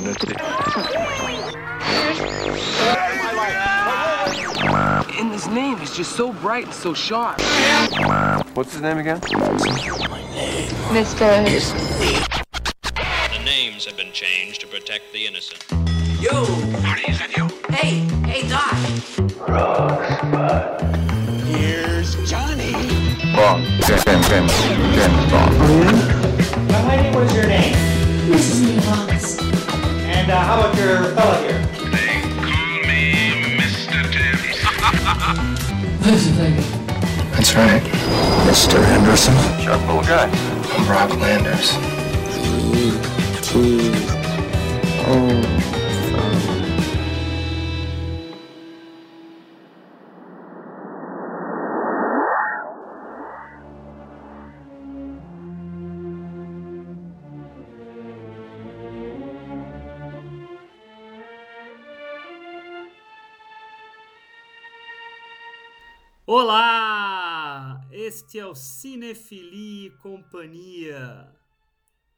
vicinity. And his name is just so bright and so sharp. What's his name again? Mr. The names have been changed to protect the innocent. Yo! Hey, hey, Doc! Here's Johnny. Bond. James, James, James, James Bond. Young lady, what's your name? Mrs. Nivas. And uh, how about your fella here? They call me Mr. Tibbs. That's right. Mr. Henderson. Sharp little guy. I'm Rob Landers. Olá! Este é o Cinefilia e Companhia.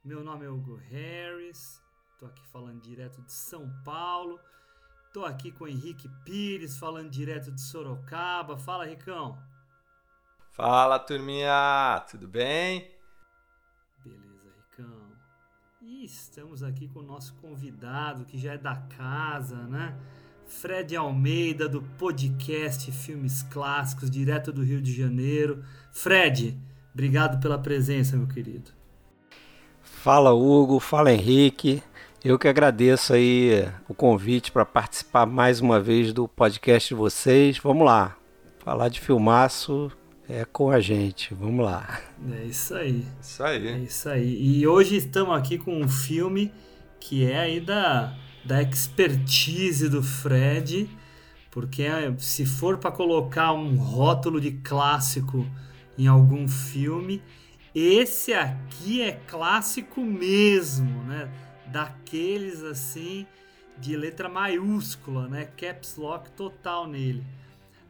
Meu nome é Hugo Harris, tô aqui falando direto de São Paulo. Tô aqui com o Henrique Pires, falando direto de Sorocaba. Fala, Ricão. Fala, turminha! Tudo bem? Beleza, Ricão. E estamos aqui com o nosso convidado, que já é da casa, né? Fred Almeida, do podcast Filmes Clássicos, direto do Rio de Janeiro. Fred, obrigado pela presença, meu querido. Fala Hugo, fala Henrique. Eu que agradeço aí o convite para participar mais uma vez do podcast de vocês. Vamos lá, falar de filmaço é com a gente. Vamos lá. É isso aí. Isso aí. É isso aí. E hoje estamos aqui com um filme que é aí da, da expertise do Fred, porque é, se for para colocar um rótulo de clássico em algum filme, esse aqui é clássico mesmo, né? Daqueles assim de letra maiúscula, né? Caps lock total nele.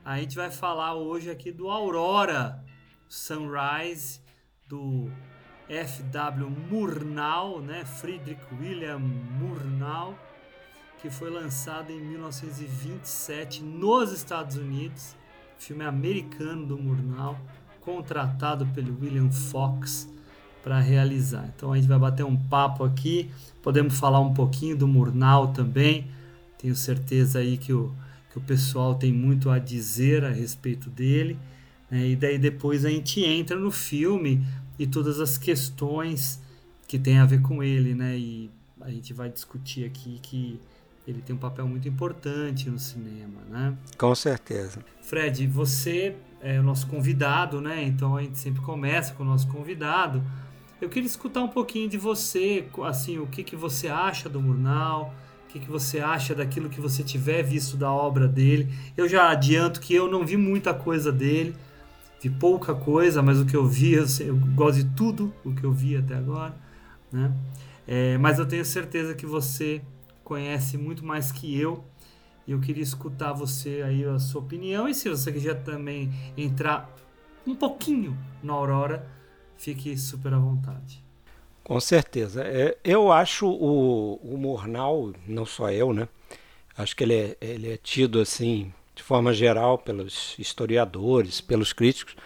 A gente vai falar hoje aqui do Aurora Sunrise do F.W. Murnau, né? Friedrich William Murnau, que foi lançado em 1927 nos Estados Unidos. Filme americano do Murnau, contratado pelo William Fox para realizar. Então a gente vai bater um papo aqui, podemos falar um pouquinho do Murnau também. Tenho certeza aí que o, que o pessoal tem muito a dizer a respeito dele. Né? E daí depois a gente entra no filme e todas as questões que tem a ver com ele, né? E a gente vai discutir aqui que ele tem um papel muito importante no cinema, né? Com certeza. Fred, você é o nosso convidado, né? Então a gente sempre começa com o nosso convidado. Eu queria escutar um pouquinho de você, assim, o que, que você acha do Murnau, o que, que você acha daquilo que você tiver visto da obra dele. Eu já adianto que eu não vi muita coisa dele, vi pouca coisa, mas o que eu vi, eu, eu gosto de tudo o que eu vi até agora, né? É, mas eu tenho certeza que você conhece muito mais que eu e eu queria escutar você aí a sua opinião e se você quiser também entrar um pouquinho na Aurora, fique super à vontade. Com certeza. É, eu acho o, o Murnau, não só eu, né? Acho que ele é, ele é tido assim, de forma geral, pelos historiadores, pelos críticos,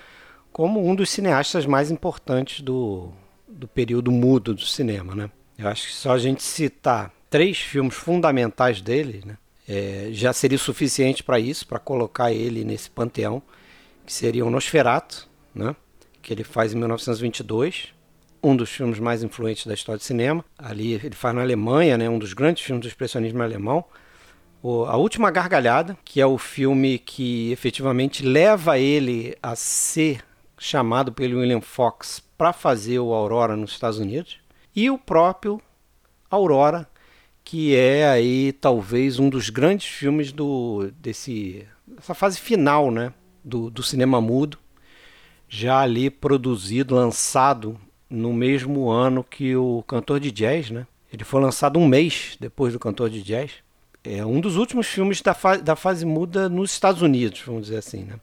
como um dos cineastas mais importantes do, do período mudo do cinema, né? Eu acho que só a gente citar três filmes fundamentais dele, né? É, já seria suficiente para isso, para colocar ele nesse panteão, que seria o Nosferatu, né? que ele faz em 1922, um dos filmes mais influentes da história do cinema. Ali ele faz na Alemanha, né? um dos grandes filmes do expressionismo alemão. O, a Última Gargalhada, que é o filme que efetivamente leva ele a ser chamado pelo William Fox para fazer o Aurora nos Estados Unidos. E o próprio Aurora, que é aí talvez um dos grandes filmes do desse essa fase final, né, do, do cinema mudo, já ali produzido, lançado no mesmo ano que o Cantor de Jazz, né? Ele foi lançado um mês depois do Cantor de Jazz. É um dos últimos filmes da, fa da fase muda nos Estados Unidos, vamos dizer assim, né?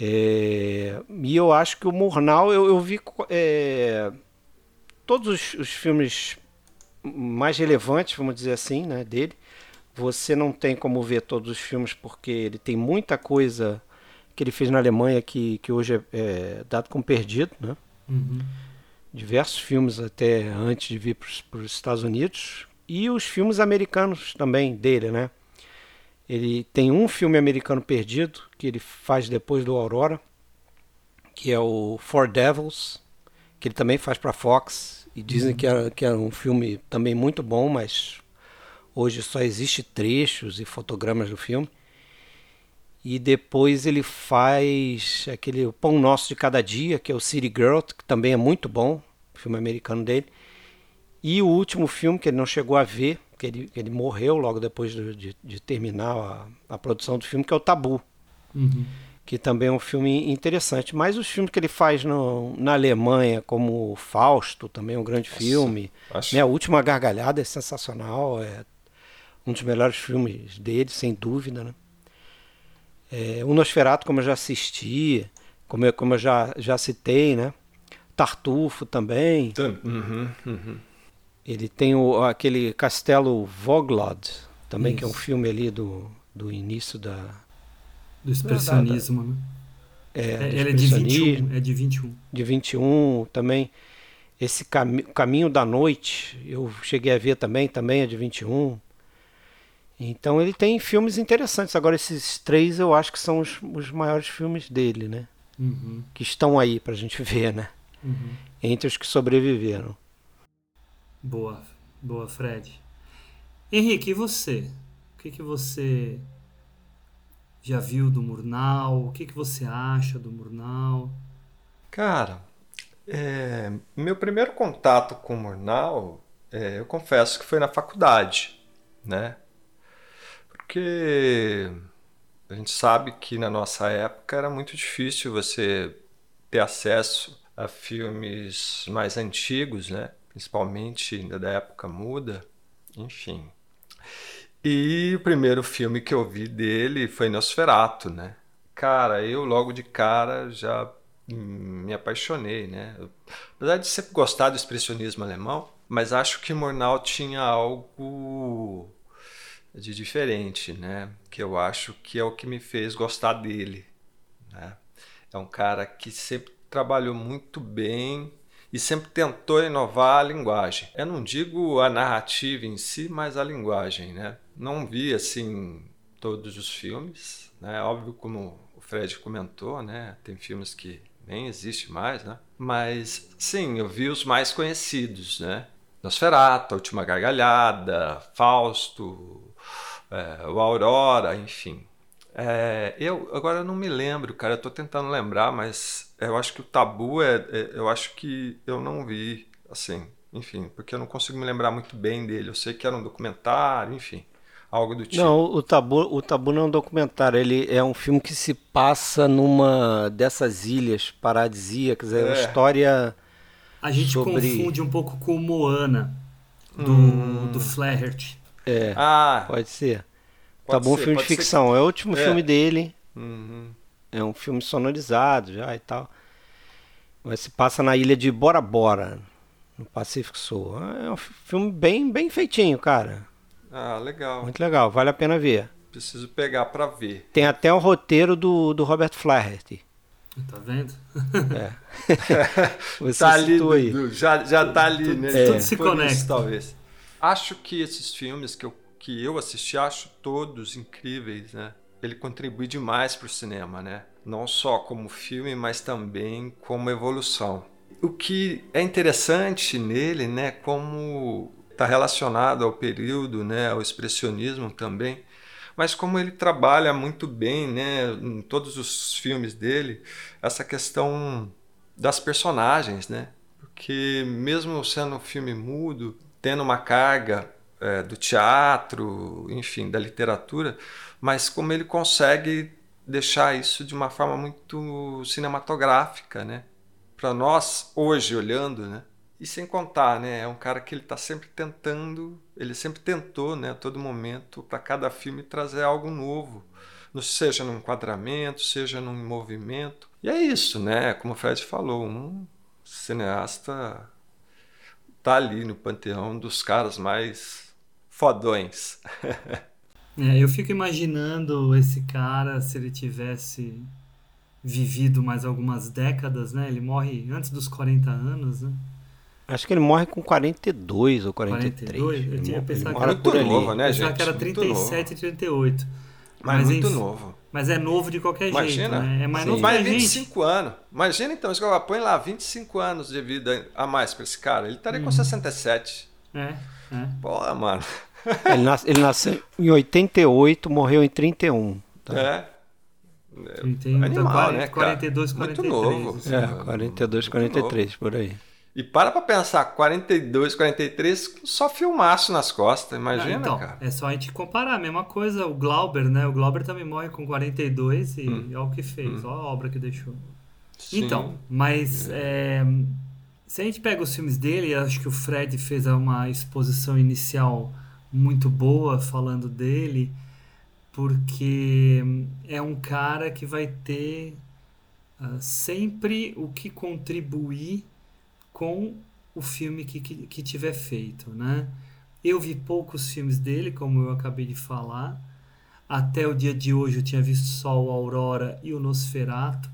É, e eu acho que o Murnau, eu, eu vi é, todos os, os filmes mais relevantes, vamos dizer assim, né, dele. Você não tem como ver todos os filmes porque ele tem muita coisa que ele fez na Alemanha que, que hoje é, é dado como perdido, né? Uhum. Diversos filmes até antes de vir para os Estados Unidos e os filmes americanos também dele, né? Ele tem um filme americano perdido que ele faz depois do Aurora, que é o Four Devils, que ele também faz para Fox e dizem que, é, que é um filme também muito bom, mas hoje só existe trechos e fotogramas do filme. E depois ele faz aquele Pão Nosso de Cada Dia, que é o City Girl, que também é muito bom, filme americano dele. E o último filme que ele não chegou a ver, que ele, ele morreu logo depois de, de, de terminar a, a, produção do filme, que é o Tabu. Uhum. Que também é um filme interessante. Mas os filmes que ele faz no, na Alemanha, como Fausto, também é um grande Nossa, filme. Acho... Né, a Última Gargalhada é sensacional, é um dos melhores filmes dele, sem dúvida. Né? É, o Nosferatu, como eu já assisti, como eu, como eu já, já citei, né? Tartufo também. Uhum, uhum. Ele tem o, aquele Castelo Voglod, também, Isso. que é um filme ali do, do início da. Do expressionismo, né? É, é ele é de 21. É de 21. De 21 também. Esse cami Caminho da Noite, eu cheguei a ver também, também é de 21. Então ele tem filmes interessantes. Agora, esses três eu acho que são os, os maiores filmes dele, né? Uhum. Que estão aí pra gente ver, né? Uhum. Entre os que sobreviveram. Boa, boa, Fred. Henrique, e você? O que, que você já viu do Murnau? O que, que você acha do Murnau? Cara, é, meu primeiro contato com o Murnau, é, eu confesso que foi na faculdade, né? porque a gente sabe que na nossa época era muito difícil você ter acesso a filmes mais antigos, né? principalmente da época muda, enfim. E o primeiro filme que eu vi dele foi Nosferatu, né? Cara, eu logo de cara já me apaixonei, né? Apesar de sempre gostar do expressionismo alemão, mas acho que Murnau tinha algo de diferente, né? Que eu acho que é o que me fez gostar dele. Né? É um cara que sempre trabalhou muito bem e sempre tentou inovar a linguagem. Eu não digo a narrativa em si, mas a linguagem, né? Não vi assim todos os filmes, né? Óbvio como o Fred comentou, né? Tem filmes que nem existe mais, né? Mas sim, eu vi os mais conhecidos, né? Nosferatu, A Última Gargalhada, Fausto, é, o Aurora, enfim. É, eu agora eu não me lembro, cara. Eu tô tentando lembrar, mas eu acho que o Tabu é, é, eu acho que eu não vi, assim, enfim, porque eu não consigo me lembrar muito bem dele. Eu sei que era um documentário, enfim, algo do tipo. Não, o Tabu, o Tabu não é um documentário. Ele é um filme que se passa numa dessas ilhas paradisíacas. É, uma é. história. A gente sobre... confunde um pouco com Moana do, hum. do Flaherty. É, ah, pode ser. Pode tá bom ser, filme de ficção. É o último é. filme dele. Uhum. É um filme sonorizado já e tal. Mas se passa na ilha de Bora Bora, no Pacífico Sul. É um filme bem, bem feitinho, cara. Ah, legal. Muito legal, vale a pena ver. Preciso pegar para ver. Tem até o um roteiro do, do Robert Flaherty. Tá vendo? É. Você tá ali, aí. já, já tá ali, né? É. Tudo se conecta. Isso, talvez. Acho que esses filmes que eu, que eu assisti, acho todos incríveis, né? Ele contribui demais para o cinema, né? Não só como filme, mas também como evolução. O que é interessante nele, né? Como está relacionado ao período, né? Ao expressionismo também, mas como ele trabalha muito bem, né? Em todos os filmes dele, essa questão das personagens, né? Porque mesmo sendo um filme mudo, tendo uma carga é, do teatro, enfim, da literatura, mas como ele consegue deixar isso de uma forma muito cinematográfica, né? Para nós hoje olhando, né? E sem contar, né? É um cara que ele está sempre tentando, ele sempre tentou, né? A todo momento, para cada filme trazer algo novo, seja num enquadramento, seja num movimento. E é isso, né? Como o Fred falou, um cineasta tá ali no panteão dos caras mais fodões. É, eu fico imaginando esse cara se ele tivesse vivido mais algumas décadas, né? Ele morre antes dos 40 anos, né? Acho que ele morre com 42 ou 43. 42? Eu tinha Ele pensado mora que por Muito ali. novo, né, gente? que era Muito 37 e 38. Mas, muito enfim, novo. Mas é novo de qualquer Imagina. jeito, né? É mais Sim. novo Vai que a gente. 25 anos. Imagina então, isso que eu- põe lá 25 anos de vida a mais pra esse cara. Ele estaria Uhum. com 67. É, é. Porra, mano. Ele, nas- ele nasceu em 88, morreu em 31. Tá? É. 31, Animal, então, 40, né, cara? 42, Muito 43. novo. assim. É, 42, Muito 43, por aí. E para pra pensar, 42, 43, só filmaço nas costas, imagina, Ah, então, cara. é só a gente comparar, a mesma coisa, o Glauber, né? O Glauber também morre com 42 e Hum. olha o que fez, olha a obra que deixou. Sim. Então, mas é, se a gente pega os filmes dele, acho que o Fred fez uma exposição inicial muito boa falando dele, porque é um cara que vai ter ah, sempre o que contribuir com o filme que, que, que tiver feito, né? Eu vi poucos filmes dele, como eu acabei de falar. Até o dia de hoje eu tinha visto só o Aurora e o Nosferato.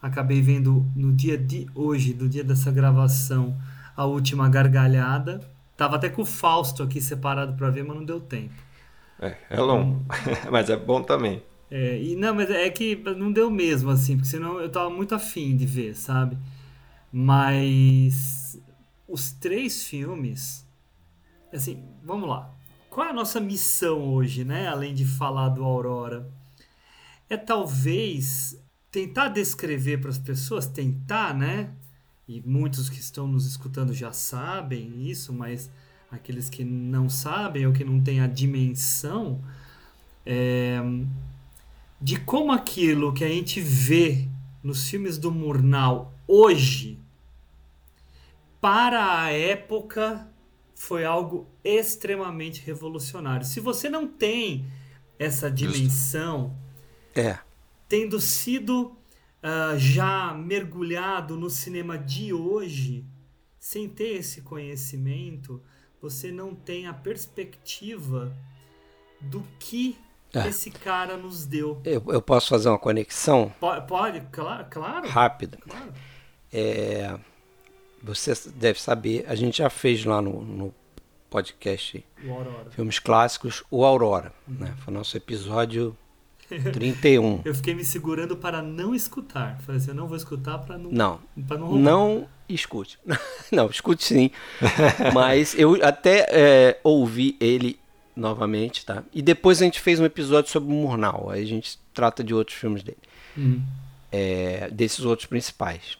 Acabei vendo no dia de hoje, do dia dessa gravação, a última gargalhada. Tava até com o Fausto aqui separado para ver, mas não deu tempo. É, é longo, mas é bom também. É, e não, mas é que não deu mesmo, assim, porque senão eu tava muito afim de ver, sabe? Mas os três filmes, assim, vamos lá. Qual é a nossa missão hoje, né? Além de falar do Aurora, é talvez tentar descrever para as pessoas, tentar, né? E muitos que estão nos escutando já sabem isso, mas aqueles que não sabem ou que não têm a dimensão é, de como aquilo que a gente vê nos filmes do Murnau hoje, para a época, foi algo extremamente revolucionário. Se você não tem essa dimensão, É. tendo sido ah, já mergulhado no cinema de hoje, sem ter esse conhecimento, você não tem a perspectiva do que É. esse cara nos deu. Eu, eu posso fazer uma conexão Pode, pode claro, claro. rápida. claro. É, você deve saber, a gente já fez lá no, no podcast. Filmes Clássicos, o Aurora. Né? Foi o nosso episódio 31. Eu fiquei me segurando para não escutar. Falei assim, eu não vou escutar para não, Não, para não roubar. não escute. Não, escute sim. Mas eu até é, ouvi ele novamente, tá? E depois a gente fez um episódio sobre o Murnau. Aí a gente trata de outros filmes dele. Hum. é, desses outros principais.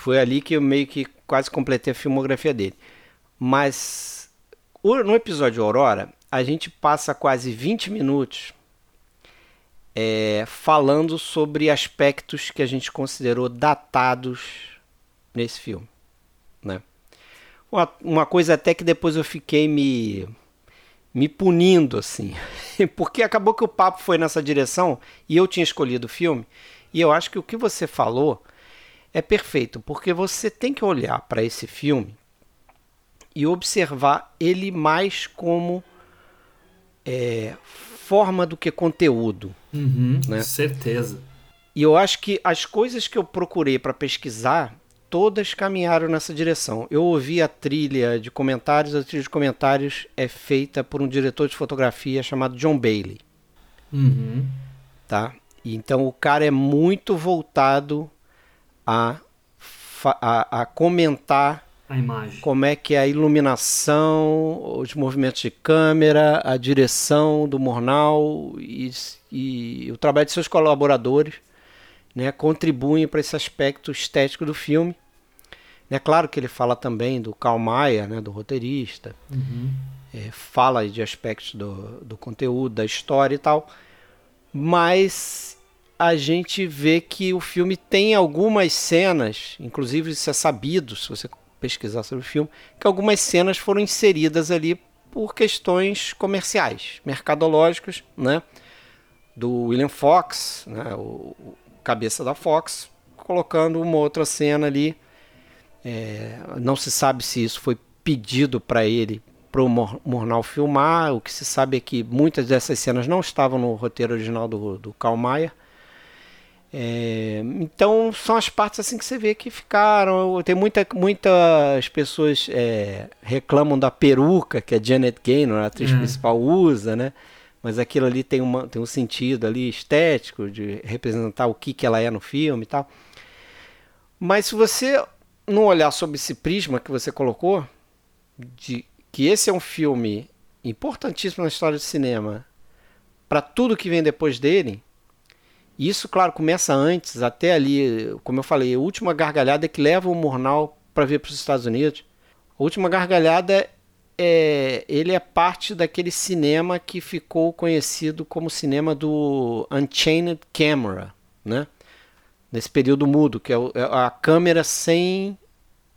Foi ali que eu meio que quase completei a filmografia dele. Mas no episódio Aurora, a gente passa quase 20 minutos é, falando sobre aspectos que a gente considerou datados nesse filme. Né? Uma, uma coisa até que depois eu fiquei me, me punindo assim, porque acabou que o papo foi nessa direção e eu tinha escolhido o filme. E eu acho que o que você falou é perfeito, porque você tem que olhar para esse filme e observar ele mais como é, forma do que conteúdo. Uhum, Né? Certeza. E eu acho que as coisas que eu procurei para pesquisar, todas caminharam nessa direção. Eu ouvi a trilha de comentários, a trilha de comentários é feita por um diretor de fotografia chamado John Bailey, Uhum. tá? Então o cara é muito voltado a, a, a comentar como é que é a iluminação, os movimentos de câmera, a direção do Murnau e, e o trabalho de seus colaboradores né, contribuem para esse aspecto estético do filme. É claro que ele fala também do Karl Mayer, né, do roteirista, Uhum. é, fala de aspectos do, do conteúdo, da história e tal, mas a gente vê que o filme tem algumas cenas, inclusive isso é sabido se você pesquisar sobre o filme, que algumas cenas foram inseridas ali por questões comerciais, mercadológicas, né? Do William Fox, né? o, o cabeça da Fox, colocando uma outra cena ali. É, não se sabe se isso foi pedido para ele para o Murnau filmar. O que se sabe é que muitas dessas cenas não estavam no roteiro original do, do Karl Mayer. É, então são as partes assim que você vê que ficaram. Tem muita, muitas pessoas é, reclamam da peruca que a Janet Gaynor, a atriz é. principal, usa, né? Mas aquilo ali tem, uma, tem um sentido ali estético de representar o que, que ela é no filme e tal. Mas se você não olhar sob esse prisma que você colocou, de que esse é um filme importantíssimo na história do cinema, para tudo que vem depois dele, isso, claro, começa antes, até ali, como eu falei, a última gargalhada é que leva o Murnau para vir para os Estados Unidos. A última gargalhada é, ele é parte daquele cinema que ficou conhecido como cinema do Unchained Camera, né? Nesse período mudo, que é, é a câmera sem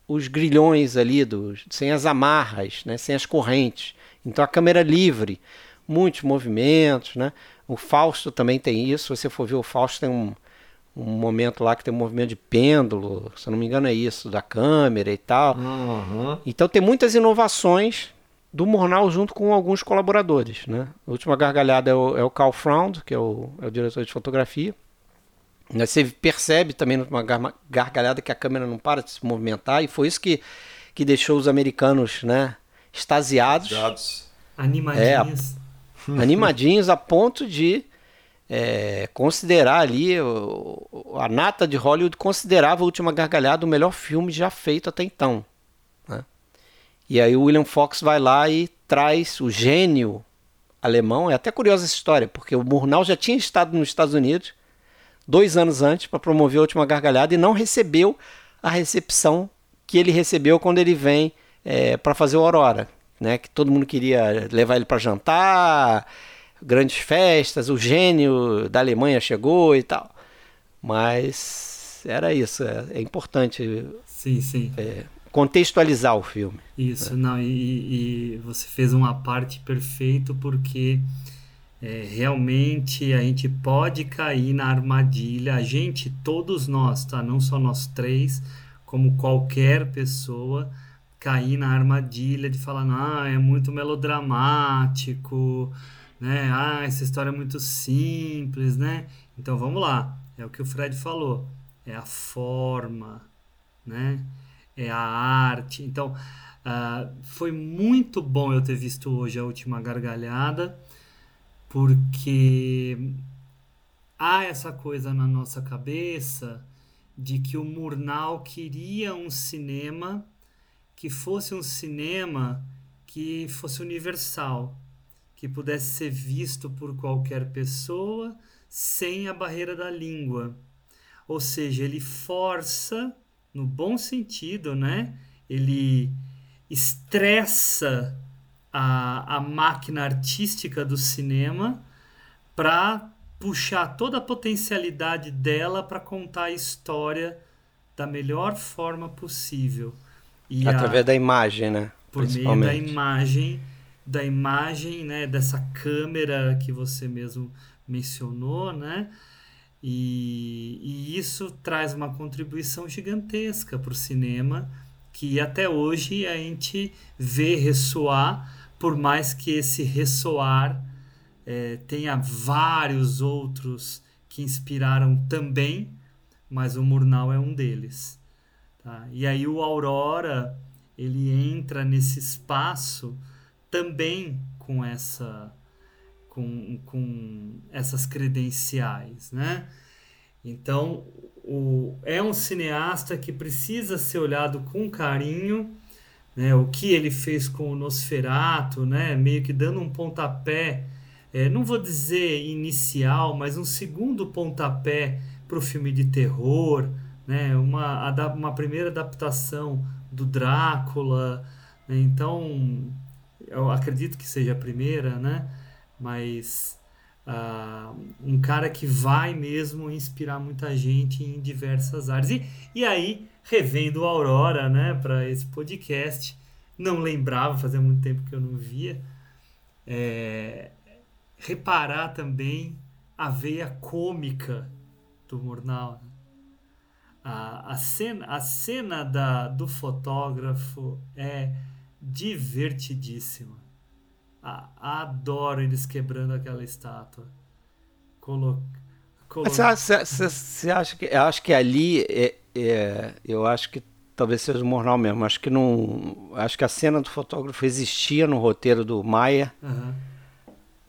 os grilhões ali, dos, sem as amarras, né? sem as correntes. Então a câmera livre, muitos movimentos, né? O Fausto também tem isso. Se você for ver o Fausto, tem um, um momento lá que tem um movimento de pêndulo, se eu não me engano é isso, da câmera e tal. Uhum. Então tem muitas inovações do Murnau junto com alguns colaboradores. Né? A última gargalhada é o, é o Carl Fround, que é o, é o diretor de fotografia. Você percebe também numa gargalhada que a câmera não para de se movimentar, e foi isso que, que deixou os americanos né, extasiados. Animadinhos. É, animadinhos a ponto de é, considerar ali o, a nata de Hollywood considerava a Última Gargalhada o melhor filme já feito até então. Né? E aí o William Fox vai lá e traz o gênio alemão. É até curiosa essa história, porque o Murnau já tinha estado nos Estados Unidos dois anos antes para promover a Última Gargalhada e não recebeu a recepção que ele recebeu quando ele vem é, para fazer o Aurora, né? Que todo mundo queria levar ele para jantar, grandes festas, o gênio da Alemanha chegou e tal. Mas era isso, é, é importante. Sim, sim. É, contextualizar o filme. Isso, não, e, e, você fez uma parte perfeito porque é, realmente a gente pode cair na armadilha, a gente, todos nós, tá? Não só nós três, como qualquer pessoa cair na armadilha de falar, ah, é muito melodramático, né? Ah, essa história é muito simples, né? Então vamos lá, é o que o Fred falou, é a forma, né? É a arte. Então uh, foi muito bom eu ter visto hoje a última gargalhada, porque há essa coisa na nossa cabeça de que o Murnau queria um cinema que fosse um cinema que fosse universal, que pudesse ser visto por qualquer pessoa sem a barreira da língua. Ou seja, ele força, no bom sentido, né? Ele estressa a, a máquina artística do cinema para puxar toda a potencialidade dela para contar a história da melhor forma possível. E Através a, da imagem, né? Por meio da imagem, da imagem, né? Dessa câmera que você mesmo mencionou, né? E, e isso traz uma contribuição gigantesca para o cinema que até hoje a gente vê ressoar, por mais que esse ressoar é, tenha vários outros que inspiraram também, mas o Murnau é um deles. Tá? E aí o Aurora ele entra nesse espaço também com essa com, com essas credenciais, né? Então o, é um cineasta que precisa ser olhado com carinho, né? O que ele fez com o Nosferato, né? Meio que dando um pontapé, é, não vou dizer inicial, mas um segundo pontapé para o filme de terror, né? uma, uma primeira adaptação do Drácula. Né? Então, eu acredito que seja a primeira, né? mas uh, um cara que vai mesmo inspirar muita gente em diversas áreas. E, e aí, revendo Aurora né, para esse podcast, não lembrava, fazia muito tempo que eu não via. É, reparar também a veia cômica do Murnau. Né? A, a cena, a cena da, do fotógrafo é divertidíssima. Ah, adoro eles quebrando aquela estátua. Colo... Colo... Você acha que. Eu acho que ali. É, é, eu acho que talvez seja o Mornal mesmo. Acho que não. Acho que a cena do fotógrafo existia no roteiro do Maia, Aham.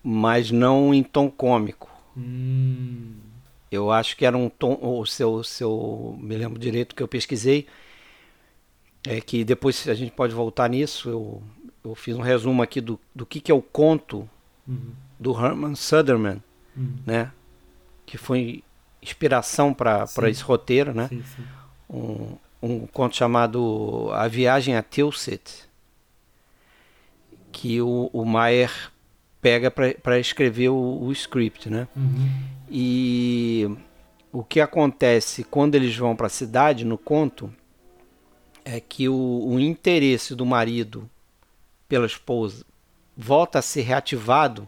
mas não em tom cômico. Hum, Eu acho que era um tom. O seu, seu. Me lembro direito que eu pesquisei. É que depois a gente pode voltar nisso. Eu, eu fiz um resumo aqui do, do que, que é o conto uhum, do Herman Suderman, uhum. né? Que foi inspiração para esse roteiro, né? Sim, sim. um, um conto chamado A Viagem a Tilsit, que o, o Maier pega para escrever o, o script, né? Uhum. E o que acontece quando eles vão para a cidade, no conto, é que o, o interesse do marido pela esposa volta a ser reativado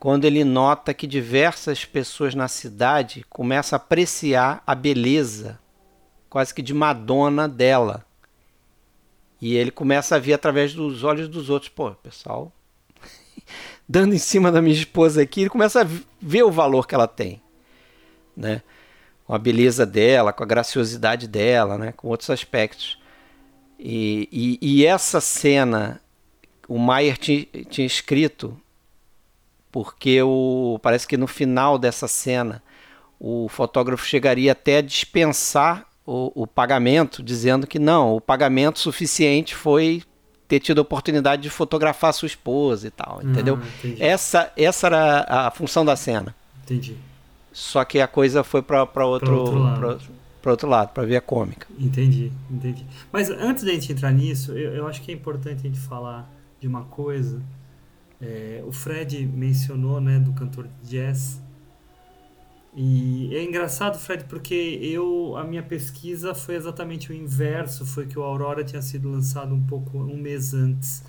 quando ele nota que diversas pessoas na cidade começam a apreciar a beleza quase que de Madonna dela. E ele começa a ver através dos olhos dos outros, pô, pessoal, dando em cima da minha esposa aqui, ele começa a ver o valor que ela tem, né? Com a beleza dela, com a graciosidade dela, né? Com outros aspectos. E, e, e essa cena, o Maier tinha, tinha escrito, porque o, parece que no final dessa cena o fotógrafo chegaria até a dispensar o, o pagamento, dizendo que não, o pagamento suficiente foi ter tido a oportunidade de fotografar sua esposa e tal, entendeu? Ah, essa, essa era a função da cena. Entendi. Só que a coisa foi para outro, outro lado. pra- pra outro lado, para ver a cômica. Entendi, entendi. Mas antes da gente entrar nisso, eu, eu acho que é importante a gente falar de uma coisa. É, o Fred mencionou, né, do cantor de jazz. E é engraçado, Fred, porque eu a minha pesquisa foi exatamente o inverso, foi que o Aurora tinha sido lançado um pouco um mês antes.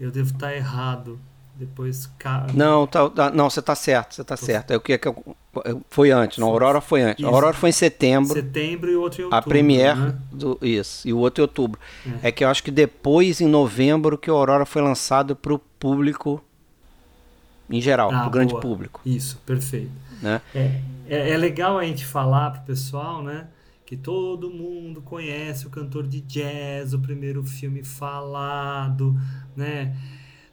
Eu devo estar errado. Depois Não, tá, tá- não, você tá certo, você tá certo. É o que é que eu- foi antes, não, Aurora foi antes. Isso. Aurora foi em setembro. setembro e outro em outubro. A Premiere né? do isso, e o outro em outubro. É. que eu acho que depois, em novembro, que o Aurora foi lançado para o público em geral, Ah, para o grande boa. público. Isso, perfeito. Né? É, é, é legal a gente falar pro pessoal, né? Que todo mundo conhece o cantor de jazz, o primeiro filme falado, né?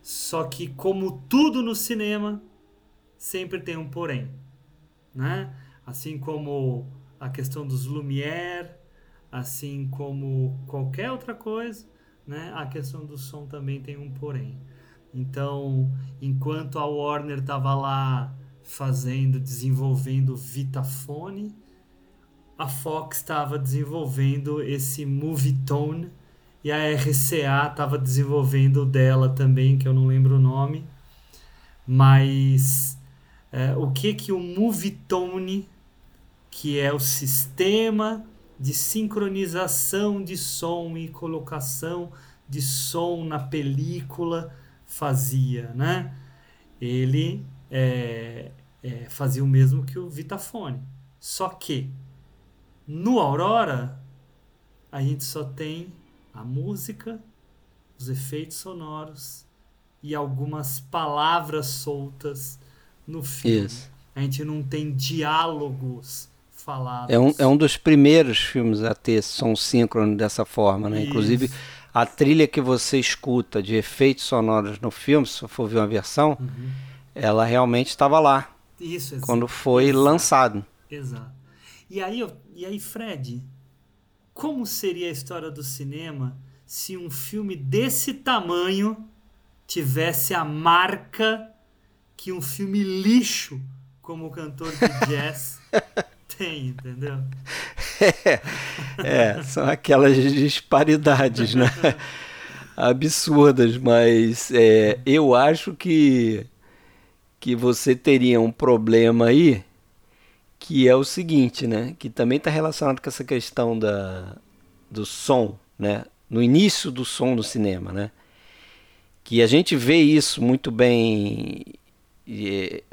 Só que, como tudo no cinema, sempre tem um porém, né? Assim como a questão dos Lumière, assim como qualquer outra coisa, né? A questão do som também tem um porém. Então, enquanto a Warner estava lá fazendo, desenvolvendo Vitafone, a Fox estava desenvolvendo esse Movietone e a RCA estava desenvolvendo dela também, que eu não lembro o nome. Mas é, o que que o Movietone, que é o sistema de sincronização de som e colocação de som na película fazia, né? Ele é, é, fazia o mesmo que o Vitafone. Só que no Aurora a gente só tem a música, os efeitos sonoros e algumas palavras soltas no filme. Isso. A gente não tem diálogos falados. É um, é um dos primeiros filmes a ter som síncrono dessa forma, né? Isso. Inclusive, a trilha que você escuta de efeitos sonoros no filme, se for ver uma versão, Uhum. ela realmente estava lá Isso, exa- quando foi exato, lançado. Exato. E aí, eu- e aí, Fred, como seria a história do cinema se um filme desse tamanho tivesse a marca que um filme lixo como o cantor de jazz tem, entendeu? É, são aquelas disparidades, né? Absurdas, mas é, eu acho que, que você teria um problema aí, que é o seguinte, né? Que também está relacionado com essa questão da, do som, né? No início do som do cinema, né? Que a gente vê isso muito bem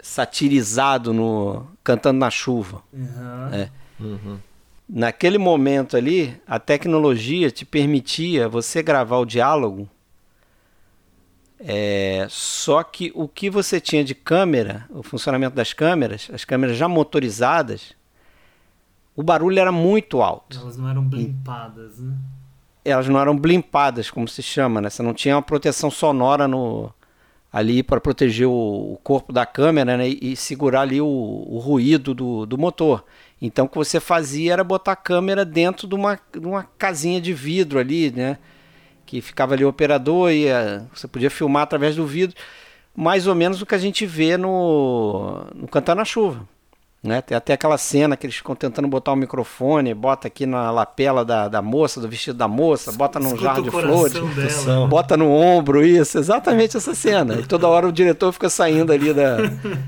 satirizado no Cantando na Chuva. Uhum. É. Naquele momento ali, a tecnologia te permitia você gravar o diálogo É, só que o que você tinha de câmera, o funcionamento das câmeras, as câmeras já motorizadas, o barulho era muito alto. Elas não eram blimpadas, né? Elas não eram blimpadas, como se chama, né? Você não tinha uma proteção sonora no ali para proteger o, corpo da câmera né? e, segurar ali o, o ruído do, do motor. Então o que você fazia era botar a câmera dentro de uma, de uma casinha de vidro ali, né? Que ficava ali o operador e você podia filmar através do vidro, mais ou menos o que a gente vê no, no Cantar na Chuva. Né? Tem até aquela cena que eles ficam tentando botar o microfone, bota aqui na lapela da, da moça, do vestido da moça, bota num jarro de flores, dela. bota no ombro, isso, exatamente essa cena. E toda hora o diretor fica saindo ali da,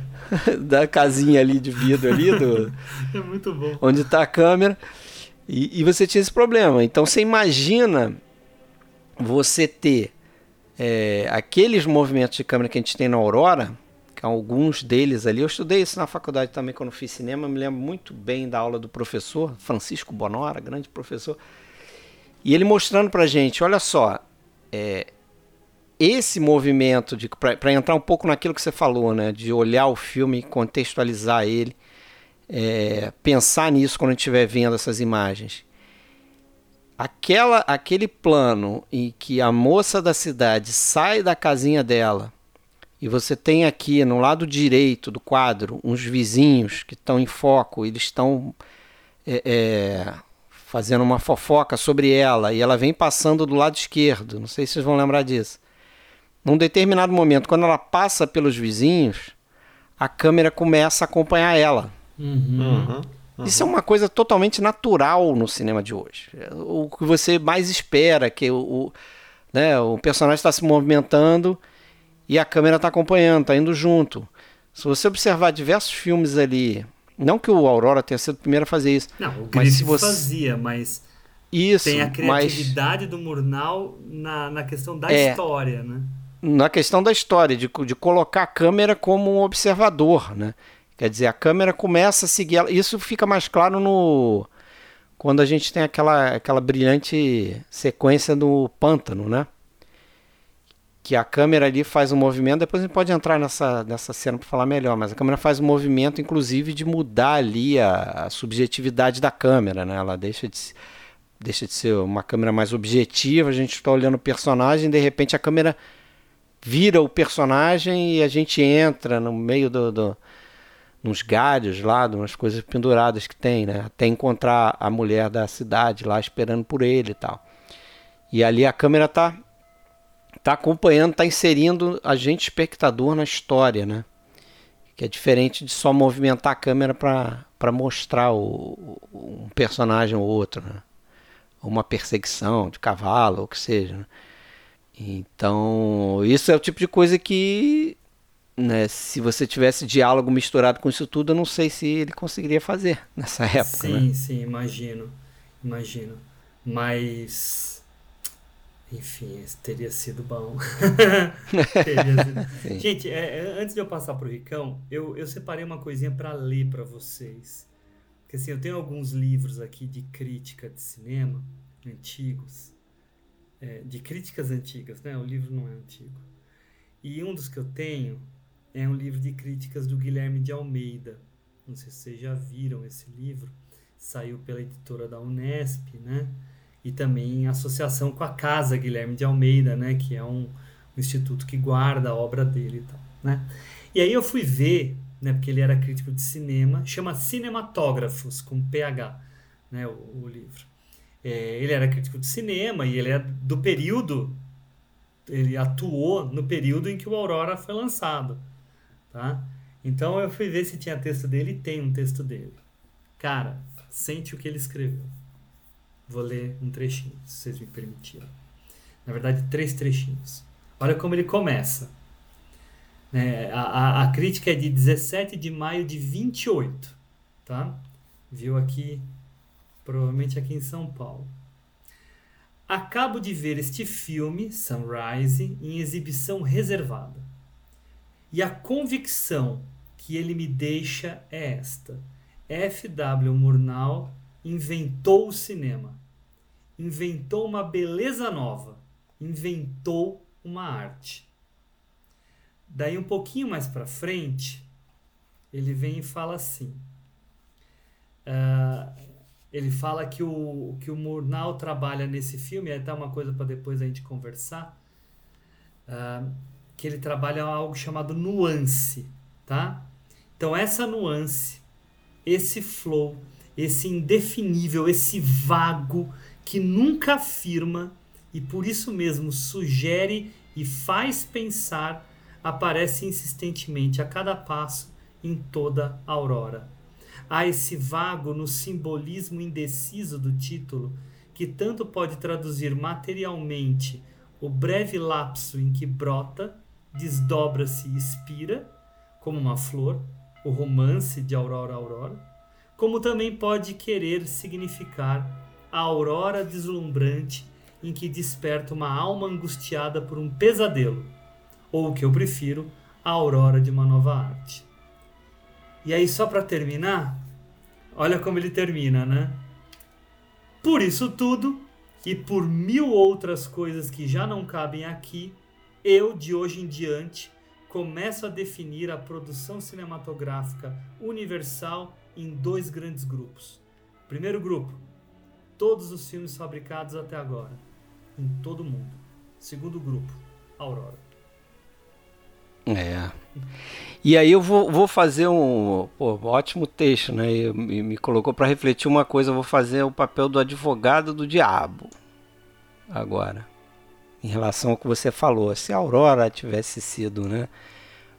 da casinha ali de vidro ali, do, é muito bom. onde está a câmera. E, e, você tinha esse problema. Então você imagina você ter é, aqueles movimentos de câmera que a gente tem na Aurora, alguns deles ali, eu estudei isso na faculdade também quando fiz cinema, me lembro muito bem da aula do professor, Francisco Bonora, grande professor, e ele mostrando pra gente, olha só, é, esse movimento de para entrar um pouco naquilo que você falou, né, de olhar o filme, contextualizar ele, é, pensar nisso quando estiver vendo essas imagens. Aquela, aquele plano em que a moça da cidade sai da casinha dela e você tem aqui no lado direito do quadro uns vizinhos que estão em foco, eles estão é, é, fazendo uma fofoca sobre ela e ela vem passando do lado esquerdo. Não sei se vocês vão lembrar disso. Num determinado momento, quando ela passa pelos vizinhos, a câmera começa a acompanhar ela. Uhum. Uhum. Uhum. Isso é uma coisa totalmente natural no cinema de hoje. O que você mais espera, que o, o, né, o personagem está se movimentando e a câmera está acompanhando, está indo junto. Se você observar diversos filmes ali, não que o Aurora tenha sido o primeiro a fazer isso, não, o mas se você fazia, mas isso, tem a criatividade mas... do Murnau na, na questão da é, história, né? Na questão da história, de, de colocar a câmera como um observador, né? Quer dizer, a câmera começa a seguir ela. Isso fica mais claro no quando a gente tem aquela, aquela brilhante sequência no pântano, né? Que a câmera ali faz um movimento, depois a gente pode entrar nessa, nessa cena para falar melhor, mas a câmera faz um movimento, inclusive, de mudar ali a, a subjetividade da câmera, né? Ela deixa de, deixa de ser uma câmera mais objetiva, a gente está olhando o personagem, de repente a câmera vira o personagem e a gente entra no meio do, do nos galhos lá, umas coisas penduradas que tem, né? Até encontrar a mulher da cidade lá esperando por ele e tal. E ali a câmera tá tá acompanhando, tá inserindo a gente espectador na história, né? Que é diferente de só movimentar a câmera para mostrar o, um personagem ou outro, né? Uma perseguição de cavalo, ou o que seja. Né? Então, isso é o tipo de coisa que, né, se você tivesse diálogo misturado com isso tudo, eu não sei se ele conseguiria fazer nessa época. Sim, né? sim, imagino. Imagino. Mas. Enfim, teria sido bom. teria sido... Gente, é, é, antes de eu passar pro Ricão, eu, eu separei uma coisinha para ler para vocês. Porque assim, eu tenho alguns livros aqui de crítica de cinema antigos é, de críticas antigas, né? O livro não é antigo. E um dos que eu tenho é um livro de críticas do Guilherme de Almeida. Não sei se vocês já viram esse livro. Saiu pela editora da Unesp, né? E também associação com a Casa Guilherme de Almeida, né? Que é um, um instituto que guarda a obra dele e tal, né? E aí eu fui ver, né? Porque ele era crítico de cinema, chama Cinematógrafos, com PH, né? o, o livro. É, ele era crítico de cinema e ele é do período. Ele atuou no período em que o Aurora foi lançado. Tá? Então eu fui ver se tinha texto dele e tem um texto dele. Cara, sente o que ele escreveu. Vou ler um trechinho, se vocês me permitirem. Na verdade, três trechinhos. Olha como ele começa. É, a, a, crítica é de 17 de maio de 28. Tá? Viu aqui provavelmente aqui em São Paulo. Acabo de ver este filme, Sunrise, em exibição reservada. E a convicção que ele me deixa é esta: F.W. Murnau inventou o cinema, inventou uma beleza nova, inventou uma arte. Daí um pouquinho mais para frente, ele vem e fala assim. Uh, ele fala que o, que o Murnau trabalha nesse filme, é até uma coisa para depois a gente conversar, uh, que ele trabalha algo chamado nuance, tá? Então essa nuance, esse flow, esse indefinível, esse vago que nunca afirma e por isso mesmo sugere e faz pensar, aparece insistentemente a cada passo em toda a aurora. Há esse vago no simbolismo indeciso do título, que tanto pode traduzir materialmente o breve lapso em que brota, desdobra-se e expira, como uma flor, o romance de Aurora Aurora, como também pode querer significar a aurora deslumbrante em que desperta uma alma angustiada por um pesadelo, ou o que eu prefiro, a aurora de uma nova arte. E aí, só para terminar, olha como ele termina, né? Por isso tudo, e por mil outras coisas que já não cabem aqui, eu, de hoje em diante, começo a definir a produção cinematográfica universal em dois grandes grupos. Primeiro grupo, todos os filmes fabricados até agora, em todo o mundo. Segundo grupo, Aurora. É. E aí eu vou, vou fazer um pô, ótimo texto, né? E, e me colocou para refletir uma coisa. Eu vou fazer o papel do advogado do diabo agora, em relação ao que você falou. Se Aurora tivesse sido, né,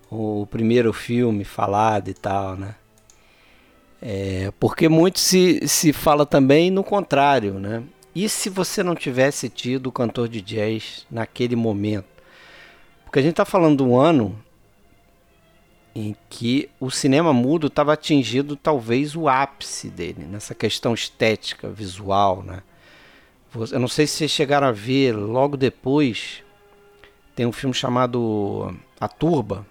o primeiro filme falado e tal, né? É, porque muito se, se fala também no contrário, né? E se você não tivesse tido o cantor de jazz naquele momento? Porque a gente está falando de um ano em que o cinema mudo estava atingindo talvez o ápice dele, nessa questão estética, visual, né? Eu não sei se vocês chegaram a ver logo depois, tem um filme chamado A Turba,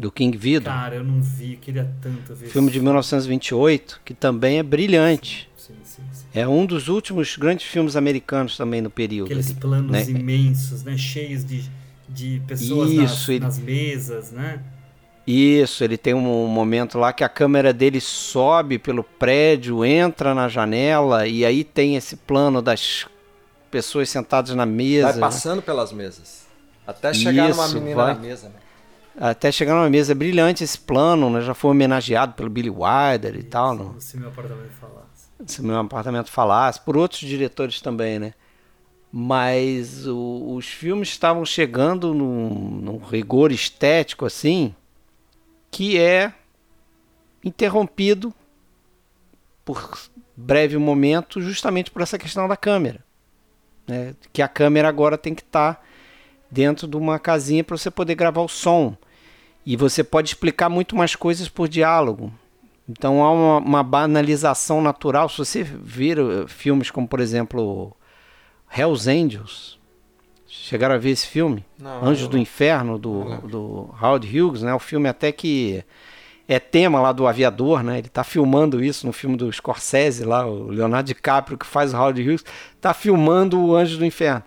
do King Vidor. Cara, eu não vi, queria tanto ver. Filme de 1928, que também é brilhante. Sim, sim, sim. É um dos últimos grandes filmes americanos também no período. Aqueles ali, planos né? imensos, né? Cheios de, de pessoas Isso, nas, ele- nas mesas, né? Isso, ele tem um momento lá que a câmera dele sobe pelo prédio, entra na janela e aí tem esse plano das pessoas sentadas na mesa. Vai né? passando pelas mesas. Até chegar numa Isso, menina vai. na mesa, né? Até chegar numa mesa. Brilhante esse plano, né? Já foi homenageado pelo Billy Wilder e tal, no, Se meu apartamento falasse. se meu apartamento falasse, por outros diretores também, né? Mas o- os filmes estavam chegando num, num rigor estético assim, que é interrompido por breve momento, justamente por essa questão da câmera. né? Que a câmera agora tem que estar dentro de uma casinha para você poder gravar o som. E você pode explicar muito mais coisas por diálogo. Então há uma, uma banalização natural. Se você vir eh, filmes como, por exemplo, Hells Angels, chegaram a ver esse filme? Não, Anjos eu- do Inferno, do, do Howard Hughes, né? O filme até que é tema lá do aviador, né? Ele tá filmando isso no filme do Scorsese lá, o Leonardo DiCaprio que faz o Howard Hughes, tá filmando o Anjos do Inferno.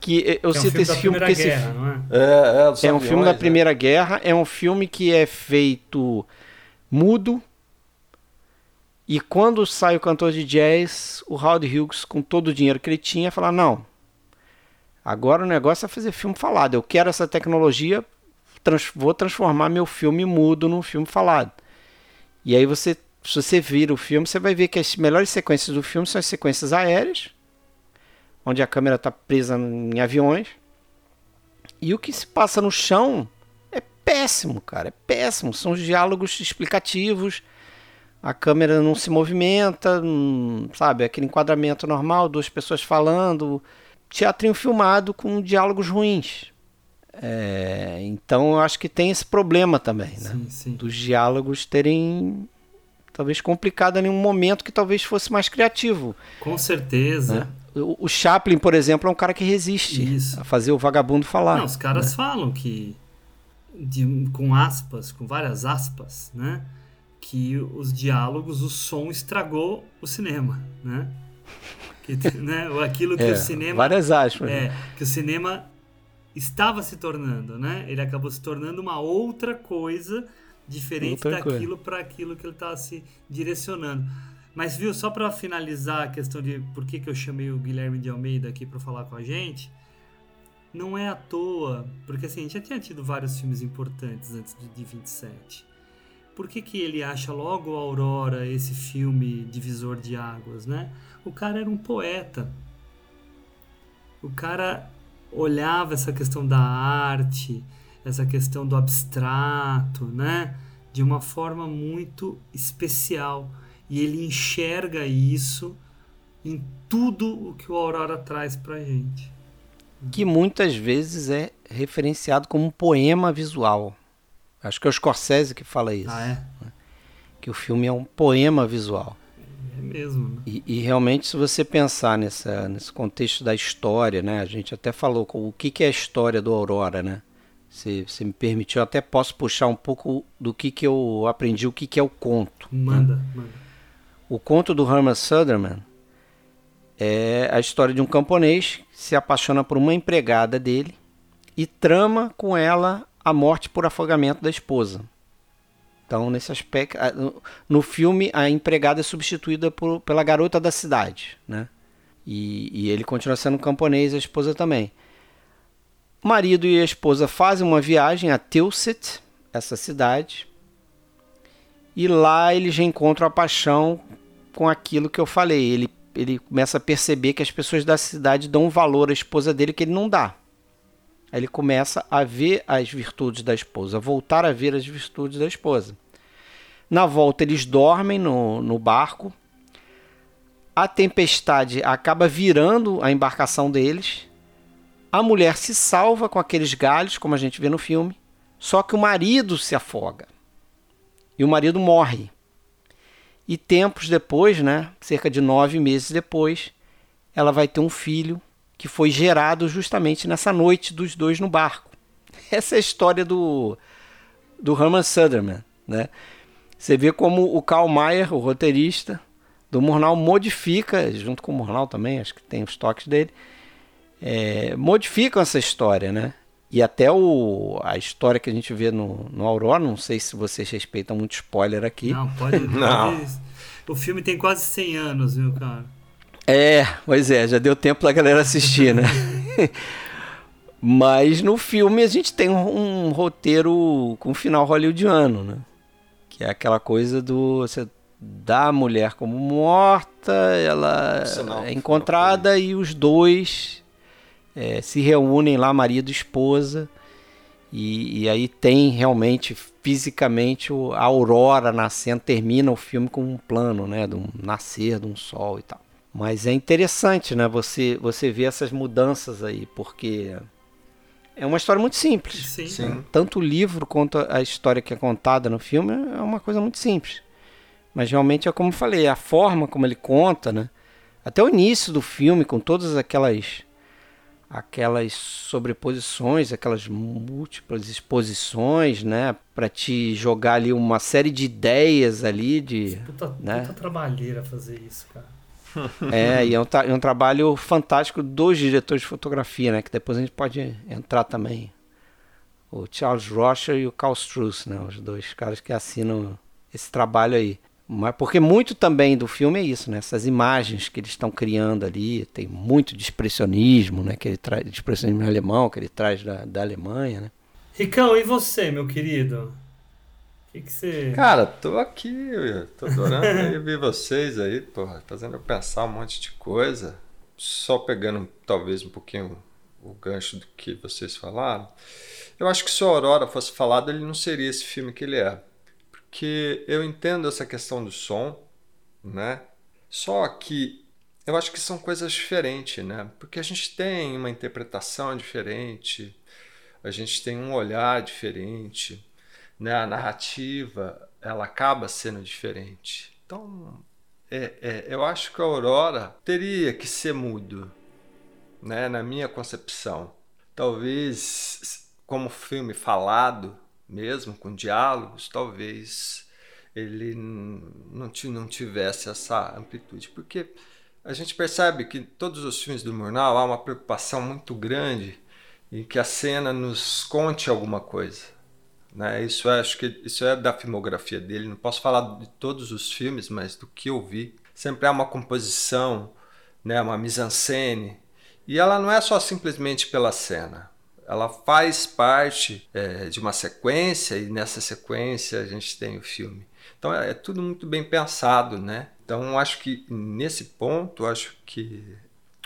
Que eu Que é um cito filme esse da filme Primeira porque esse Guerra, não é? É, é, dos é um filme da né? Primeira Guerra, é um filme que é feito mudo. E quando sai o cantor de jazz, o Howard Hughes, com todo o dinheiro que ele tinha, fala: Não, agora o negócio é fazer filme falado. Eu quero essa tecnologia, trans- vou transformar meu filme mudo num filme falado. E aí você, se você vira o filme, você vai ver que as melhores sequências do filme são as sequências aéreas, onde a câmera está presa em aviões. E o que se passa no chão é péssimo, cara. É péssimo. São os diálogos explicativos. A câmera não se movimenta, hum, sabe? Aquele enquadramento normal, duas pessoas falando. Teatrinho filmado com diálogos ruins. É, então eu acho que tem esse problema também, né? Sim, sim. Dos diálogos terem talvez complicado em um momento que talvez fosse mais criativo. Com certeza. Né? O, o Chaplin, por exemplo, é um cara que resiste Isso. a fazer o vagabundo falar. Não, os caras né? falam que, de- com aspas, com várias aspas, né? Que os diálogos, o som estragou o cinema, né? Que, né? Aquilo que É, o cinema. várias aspas. né? É, que o cinema estava se tornando, né? Ele acabou se tornando uma outra coisa diferente Outra daquilo para aquilo que ele estava se direcionando. Mas viu, só para finalizar a questão de por que, que eu chamei o Guilherme de Almeida aqui para falar com a gente, não é à toa, porque assim, a gente já tinha tido vários filmes importantes antes de, de 27. Por que, que ele acha logo Aurora esse filme divisor de águas, né? O cara era um poeta. O cara olhava essa questão da arte, essa questão do abstrato, né? De uma forma muito especial. E ele enxerga isso em tudo o que o Aurora traz pra gente. Que muitas vezes é referenciado como um poema visual. Acho que é o Scorsese que fala isso. Ah, é? Que o filme é um poema visual. É mesmo. Né? E, e, realmente, se você pensar nessa, nesse contexto da história, né? A gente até falou o que, que é a história do Aurora, né? Se você me permitiu, eu até posso puxar um pouco do que, que eu aprendi, o que, que é o conto. Manda, né? manda. O conto do Herman Sutherland é a história de um camponês que se apaixona por uma empregada dele e trama com ela a morte por afogamento da esposa. Então, nesse aspecto, no filme, a empregada é substituída por, pela garota da cidade, né? E, e ele continua sendo camponês, a esposa também. O marido e a esposa fazem uma viagem a Tilsit, essa cidade, e lá eles já encontram a paixão com aquilo que eu falei. Ele, ele começa a perceber que as pessoas da cidade dão valor à esposa dele que ele não dá. Aí ele começa a ver as virtudes da esposa, a voltar a ver as virtudes da esposa. Na volta, eles dormem no, no barco. A tempestade acaba virando a embarcação deles. A mulher se salva com aqueles galhos, como a gente vê no filme. Só que o marido se afoga. E o marido morre. E tempos depois, né, cerca de nove meses depois, ela vai ter um filho que foi gerado justamente nessa noite dos dois no barco. Essa é a história do, do Herman Sutherland. Né? Você vê como o Karl Mayer, o roteirista do Murnau, modifica, junto com o Murnau também, acho que tem os toques dele, é, modificam essa história, né? E até o, a história que a gente vê no, no Aurora, não sei se vocês respeitam muito spoiler aqui. Não, pode. não. Pode, o filme tem quase 100 anos, viu, cara? É, pois é, já deu tempo pra galera assistir, né? Mas no filme a gente tem um, um roteiro com final hollywoodiano, né? Que é aquela coisa do. Você dá a mulher como morta, ela é encontrada e os dois é, se reúnem lá, marido e esposa. E, e, aí tem realmente fisicamente o, a aurora nascendo, termina o filme com um plano, né? De um nascer de um sol e tal. Mas é interessante, né? Você, você ver essas mudanças aí, porque é uma história muito simples. Sim. Sim. Tanto o livro quanto a história que é contada no filme é uma coisa muito simples. Mas realmente é como eu falei, a forma como ele conta, né? Até o início do filme, com todas aquelas aquelas sobreposições, aquelas múltiplas exposições, né, para te jogar ali uma série de ideias ali de, puta, né? puta trabalheira fazer isso, cara. É, e é um, é um, trabalho fantástico dos diretores de fotografia, né? Que depois a gente pode entrar também. O Charles Rocher e o Carl Struss, né? Os dois caras que assinam esse trabalho aí. Mas porque muito também do filme é isso, né? Essas imagens que eles estão criando ali, tem muito de expressionismo, né? Que ele traz, de expressionismo alemão que ele traz da, da Alemanha, né? Ricão, e você, meu querido? que, que você. Cara, tô aqui, tô adorando ver vocês aí, porra, fazendo eu pensar um monte de coisa. Só pegando talvez um pouquinho o gancho do que vocês falaram. Eu acho que se o Aurora fosse falado, ele não seria esse filme que ele é. Porque eu entendo essa questão do som, né? Só que eu acho que são coisas diferentes, né? Porque a gente tem uma interpretação diferente, a gente tem um olhar diferente né, a narrativa ela acaba sendo diferente. Então, é, é, eu acho que a Aurora teria que ser mudo, né, na minha concepção. Talvez, como filme falado, mesmo com diálogos, talvez ele não, não tivesse essa amplitude, porque a gente percebe que todos os filmes do Murnau há uma preocupação muito grande e que a cena nos conte alguma coisa. Né? Isso é, acho que isso é da filmografia dele. Não posso falar de todos os filmes, mas do que eu vi, sempre há uma composição, né, uma mise-en-scène, e ela não é só simplesmente pela cena. Ela faz parte é, de uma sequência e nessa sequência a gente tem o filme. Então é, é tudo muito bem pensado, né? Então acho que nesse ponto acho que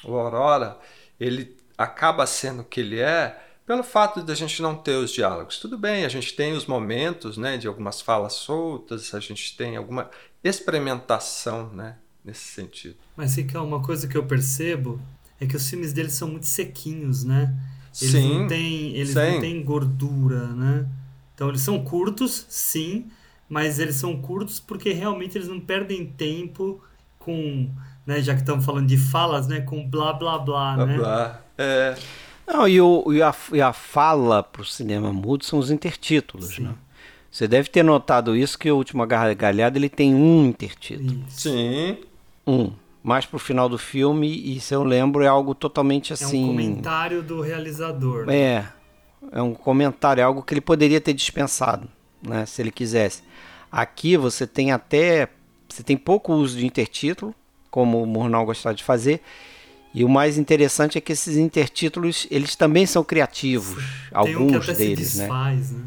o Aurora ele acaba sendo o que ele é pelo fato de a gente não ter os diálogos. Tudo bem, a gente tem os momentos, né, de algumas falas soltas, a gente tem alguma experimentação, né, nesse sentido. Mas é uma coisa que eu percebo é que os filmes deles são muito sequinhos, né? Eles sim, não têm, eles sim. não têm gordura, né? Então eles são curtos, sim, mas eles são curtos porque realmente eles não perdem tempo com, né, já que estamos falando de falas, né, com blá blá blá, blá né? Blá. É. Não, e, o, e, a, e a fala para o cinema mudo são os intertítulos, Sim. né? Você deve ter notado isso que o Última Gargalhada ele tem um intertítulo. Isso. Sim. Um. Mais pro final do filme, e se eu lembro, é algo totalmente É assim. um comentário do realizador. né? É. É um comentário, é algo que ele poderia ter dispensado, né? Se ele quisesse. Aqui você tem até. Você tem pouco uso de intertítulo, como o Murnau gostava de fazer. E o mais interessante é que esses intertítulos, eles também são criativos. Tem um alguns que até deles, se né? desfaz, né?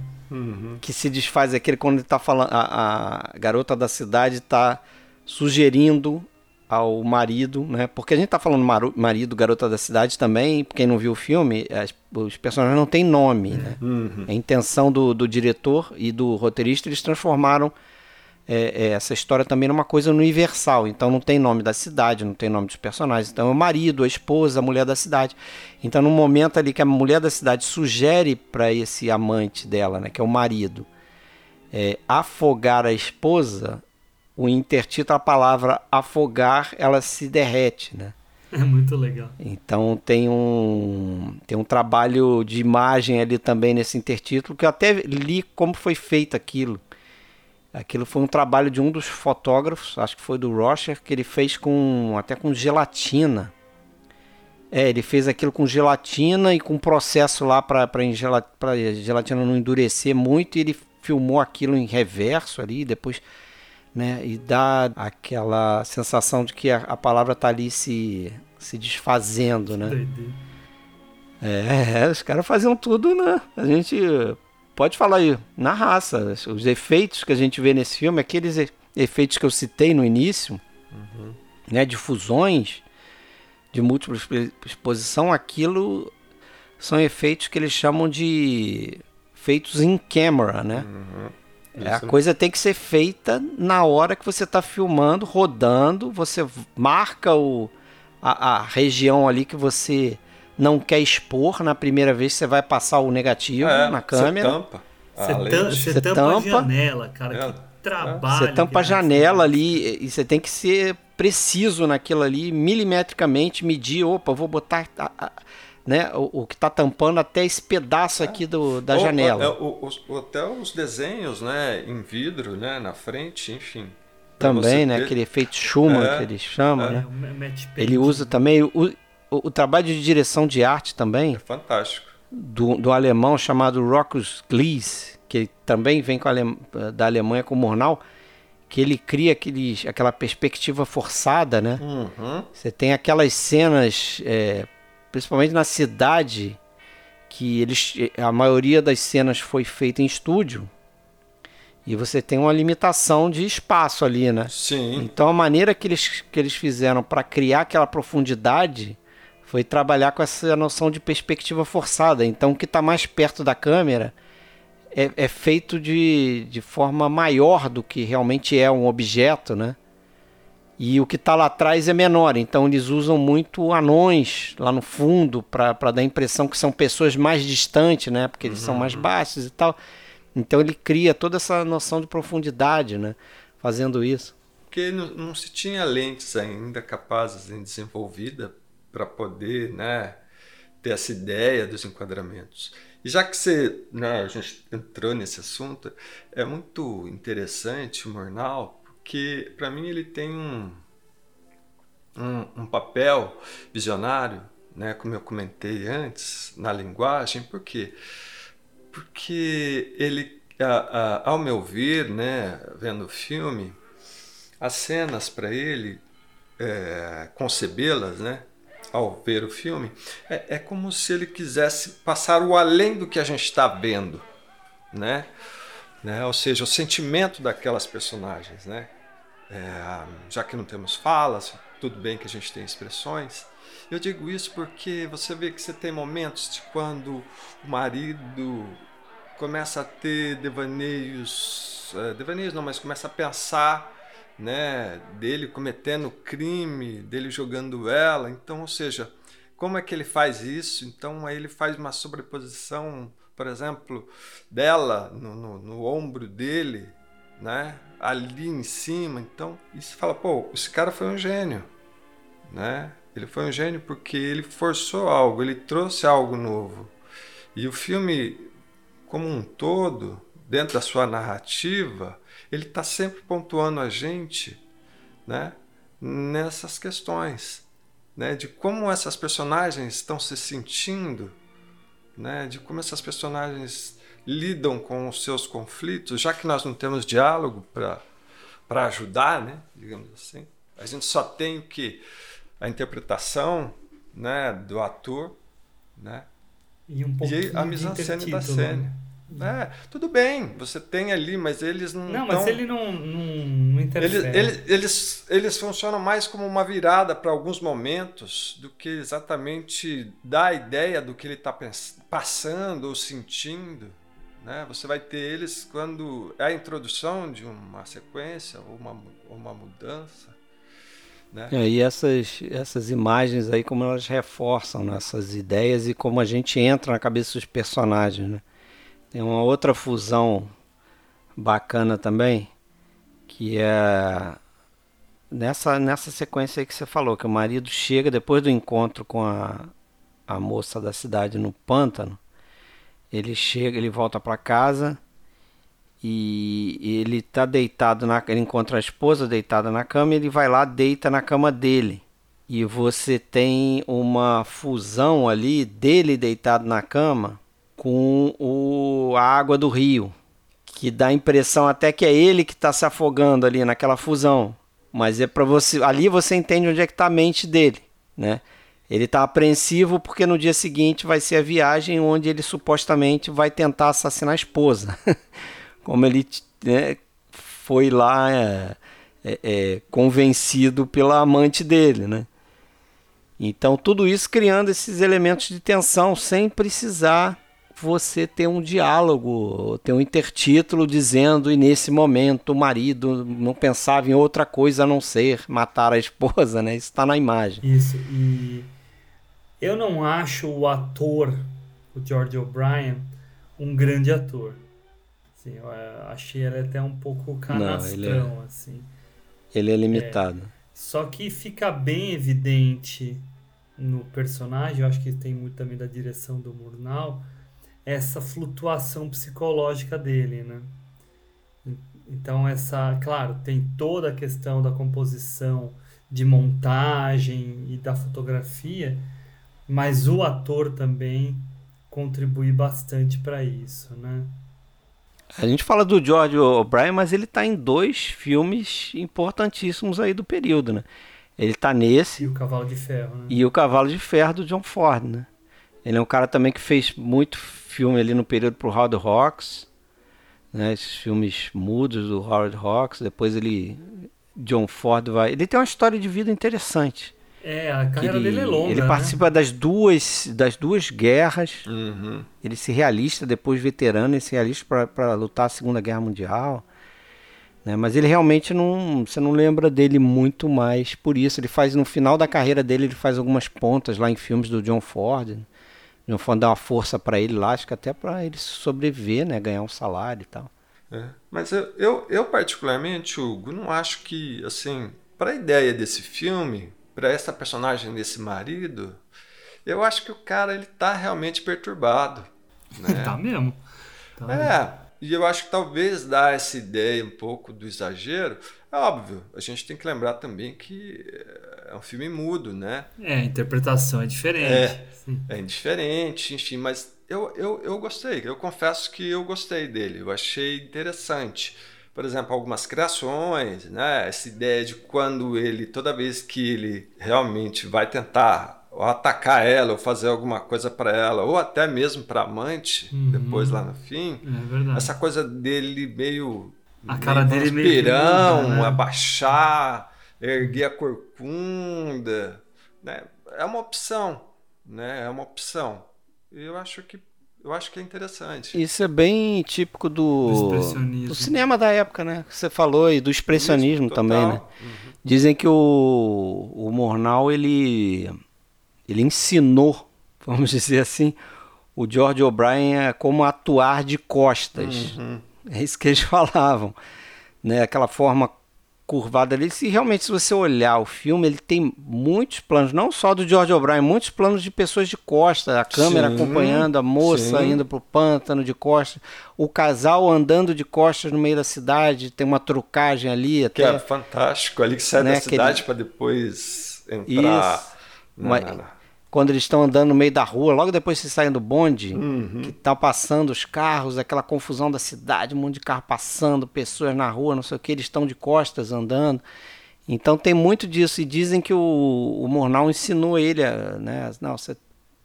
que se desfaz é aquele quando ele tá falando a, a garota da cidade está sugerindo ao marido, né? Porque a gente tá falando marido, garota da cidade também, quem não viu o filme, as- os personagens não têm nome, né? A intenção do, do diretor e do roteirista, eles transformaram é, é, essa história também numa coisa universal. Então não tem nome da cidade, não tem nome dos personagens. Então é o marido, a esposa, a mulher da cidade. Então no momento ali que a mulher da cidade sugere para esse amante dela, né, que é o marido, é, afogar a esposa, o intertítulo, a palavra afogar, ela se derrete, né? É muito legal. Então tem um, tem um trabalho de imagem ali também nesse intertítulo, que eu até li como foi feito aquilo. Aquilo foi um trabalho de um dos fotógrafos, acho que foi do Rocher, que ele fez com até com gelatina. É, ele fez aquilo com gelatina e com processo lá para a gelatina não endurecer muito, e ele filmou aquilo em reverso ali, depois, né, e dá aquela sensação de que a, a palavra tá ali se, se desfazendo, né? Doideira. É, os caras faziam tudo, né? A gente pode falar aí, na raça. Os efeitos que a gente vê nesse filme, aqueles efeitos que eu citei no início, né? De fusões, de múltipla expo- exposição, aquilo são efeitos que eles chamam de feitos in camera, né? É, a coisa tem que ser feita na hora que você está filmando, rodando, você marca o, a, a região ali que você não quer expor na primeira vez que você vai passar o negativo É, na câmera. Você tampa. a Você, tam- você Você tampa, a tampa. janela, cara. É. Que trabalho. Você tampa a janela é. ali e você tem que ser preciso naquilo ali, milimetricamente, medir, opa, vou botar a- a- né, o, o que está tampando até esse pedaço aqui do, da Ou- janela. é, o- os- até os desenhos, né, em vidro, né, na frente, enfim. Também, né? ter- Aquele efeito Schumann É, que eles chamam, é. né? É, o. Ele usa também o, o, o trabalho de direção de arte também É fantástico. do, do alemão chamado Rockus Glies, que também vem com a Alem- da Alemanha com o Murnau, que ele cria aqueles, aquela perspectiva forçada, né? Uhum. Você tem aquelas cenas, é, principalmente na cidade, que eles, a maioria das cenas foi feita em estúdio. E você tem uma limitação de espaço ali, né? Sim. Então a maneira que eles, que eles fizeram para criar aquela profundidade foi trabalhar com essa noção de perspectiva forçada. Então o que está mais perto da câmera é, é feito de, de forma maior do que realmente é um objeto, né? E o que está lá atrás é menor. Então eles usam muito anões lá no fundo para dar a impressão que são pessoas mais distantes, né? Porque eles são mais baixos e tal. Então ele cria toda essa noção de profundidade, né? Fazendo isso. Porque não, não se tinha lentes ainda capazes em desenvolvida para poder, né, ter essa ideia dos enquadramentos. E já que você, né, a gente entrou nesse assunto, é muito interessante o Murnau, porque para mim ele tem um, um, um papel visionário, né, como eu comentei antes, na linguagem, por quê? Porque ele, a, a, ao meu ver, né, vendo o filme, as cenas para ele é, concebê-las, né, ao ver o filme, é, é como se ele quisesse passar o além do que a gente está vendo, né? Né? Ou seja, o sentimento daquelas personagens, né? É, já que não temos falas, tudo bem que a gente tem expressões. Eu digo isso porque você vê que você tem momentos de quando o marido começa a ter devaneios, é, devaneios não, mas começa a pensar né, dele cometendo crime, dele jogando ela. Então, ou seja, como é que ele faz isso? Então, aí ele faz uma sobreposição, por exemplo, dela no, no, no ombro dele, né, ali em cima. Então, você fala, pô, esse cara foi um gênio, né? Ele foi um gênio porque ele forçou algo, ele trouxe algo novo. E o filme, como um todo, dentro da sua narrativa, ele está sempre pontuando a gente né, nessas questões, né, de como essas personagens estão se sentindo, né, de como essas personagens lidam com os seus conflitos, já que nós não temos diálogo para ajudar, né, digamos assim. A gente só tem o que a interpretação né, do ator, né, e, um e a mise-en-scène da cena. É, tudo bem, você tem ali, mas eles não. Não, mas tão... ele não, não, não interfere. Eles, eles, eles, eles funcionam mais como uma virada para alguns momentos do que exatamente dar a ideia do que ele está passando ou sentindo. Né? Você vai ter eles quando é a introdução de uma sequência ou uma, uma mudança. Né? É, e essas, essas imagens aí, como elas reforçam essas ideias e como a gente entra na cabeça dos personagens. Né? Tem uma outra fusão bacana também, que é nessa, nessa sequência aí que você falou, que o marido chega depois do encontro com a, a moça da cidade no pântano, ele chega, ele volta para casa e ele tá deitado na, ele encontra a esposa deitada na cama, e ele vai lá deita na cama dele. E você tem uma fusão ali dele deitado na cama com o, a água do rio, que dá a impressão até que é ele que está se afogando ali naquela fusão. Mas é para você, ali você entende onde é que está a mente dele, né? Ele está apreensivo porque no dia seguinte vai ser a viagem onde ele supostamente vai tentar assassinar a esposa. Como ele né, foi lá é, é, é, convencido pela amante dele, né? Então tudo isso criando esses elementos de tensão sem precisar você ter um diálogo, ter um intertítulo dizendo e nesse momento o marido não pensava em outra coisa a não ser matar a esposa, né? Isso está na imagem. Isso, e eu não acho o ator, o George O'Brien, um grande ator. Assim, eu eh, achei ele até um pouco canastrão, não, ele é, assim. Ele é limitado. É, só que fica bem evidente no personagem, eu acho que tem muito também da direção do Murnau, essa flutuação psicológica dele, né? Então essa, claro, tem toda a questão da composição, de montagem e da fotografia, mas o ator também contribui bastante para isso, né? A gente fala do George O'Brien, mas ele está em dois filmes importantíssimos aí do período, né? Ele está nesse. E o Cavalo de Ferro, né? E o Cavalo de Ferro do John Ford, né? Ele é um cara também que fez muito filme ali no período pro Howard Hawks, né? Esses filmes mudos do Howard Hawks. Depois ele, John Ford vai. Ele tem uma história de vida interessante. É, a carreira ele, dele é longa. Ele né? participa das duas, das duas guerras. Uhum. Ele se realista depois veterano, ele se realista para lutar a Segunda Guerra Mundial. Né? Mas ele realmente não. Você não lembra dele muito mais por isso. Ele faz no final da carreira dele, ele faz algumas pontas lá em filmes do John Ford não for dar uma força para ele lá, acho que até para ele sobreviver, né, ganhar um salário e tal. É, mas eu, eu, eu, particularmente, Hugo, não acho que, assim, para a ideia desse filme, para essa personagem desse marido, eu acho que o cara ele tá realmente perturbado. Né? tá mesmo. Tá é, mesmo. e eu acho que talvez dar essa ideia um pouco do exagero, é óbvio, a gente tem que lembrar também que é um filme mudo, né? É, a interpretação é diferente. É, é indiferente, enfim, mas eu, eu, eu gostei, eu confesso que eu gostei dele, eu achei interessante. Por exemplo, algumas criações, né? Essa ideia de quando ele, toda vez que ele realmente vai tentar ou atacar ela, ou fazer alguma coisa para ela, ou até mesmo para amante, uhum. depois lá no fim, é essa coisa dele meio a cara dele meio pirão, né? abaixar, erguer a corcunda, né? É uma opção, né? É uma opção. E eu acho que eu acho que é interessante. Isso é bem típico do, do, do cinema da época, né? Que você falou e do expressionismo Isso, também, né? Uhum. Dizem que o, o Mornal ele ele ensinou, vamos dizer assim, o George O'Brien a como atuar de costas. Uhum. É isso que eles falavam, né? Aquela forma curvada ali. Se realmente se você olhar o filme, ele tem muitos planos, não só do George O'Brien, muitos planos de pessoas de costa, a câmera sim, acompanhando a moça sim. indo pro pântano de costas, o casal andando de costas no meio da cidade, tem uma trucagem ali até. Que é fantástico, ali que sai né? da cidade ele... para depois entrar. Isso. Não, Mas, não, não quando eles estão andando no meio da rua, logo depois que saem do bonde, uhum. que estão tá passando os carros, aquela confusão da cidade, um monte de carro passando, pessoas na rua, não sei o que, eles estão de costas andando. Então tem muito disso. E dizem que o, o Murnau ensinou ele a. Né, não, você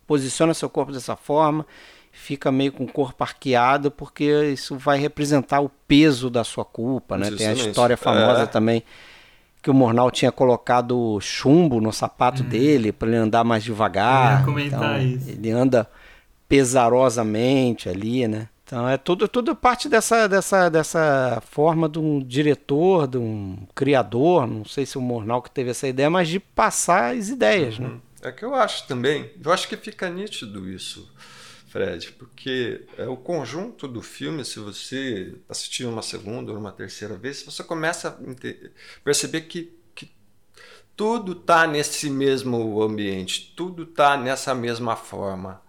posiciona seu corpo dessa forma, fica meio com o corpo arqueado, porque isso vai representar o peso da sua culpa. Né? Tem a história famosa é. também que o Mornal tinha colocado chumbo no sapato hum. dele para ele andar mais devagar. Eu ia então, isso. Ele anda pesarosamente ali, né? Então é tudo, tudo parte dessa, dessa, dessa forma de um diretor, de um criador, não sei se o Mornal que teve essa ideia, mas de passar as ideias, né? uhum. né? É que eu acho também, eu acho que fica nítido isso Fred, porque é o conjunto do filme, se você assistir uma segunda ou uma terceira vez, você começa a perceber que, que tudo está nesse mesmo ambiente, tudo está nessa mesma forma.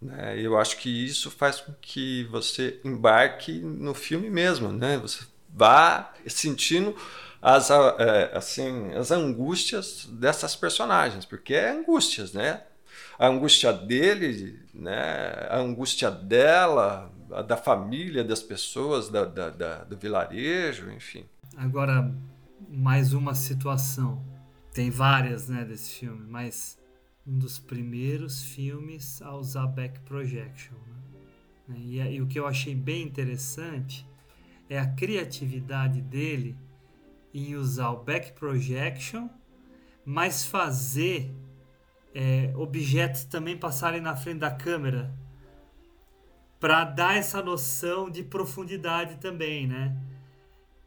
Né? Eu acho que isso faz com que você embarque no filme mesmo, né? Você vá sentindo as, é, assim, as angústias dessas personagens, porque é angústias, né? A angústia dele, né, a angústia dela, a da família, das pessoas, da, da, da, do vilarejo, enfim. Agora, mais uma situação. Tem várias né, desse filme, mas um dos primeiros filmes a usar back projection. Né? E, e o que eu achei bem interessante é a criatividade dele em usar o back projection, mas fazer é, objetos também passarem na frente da câmera para dar essa noção de profundidade também, né?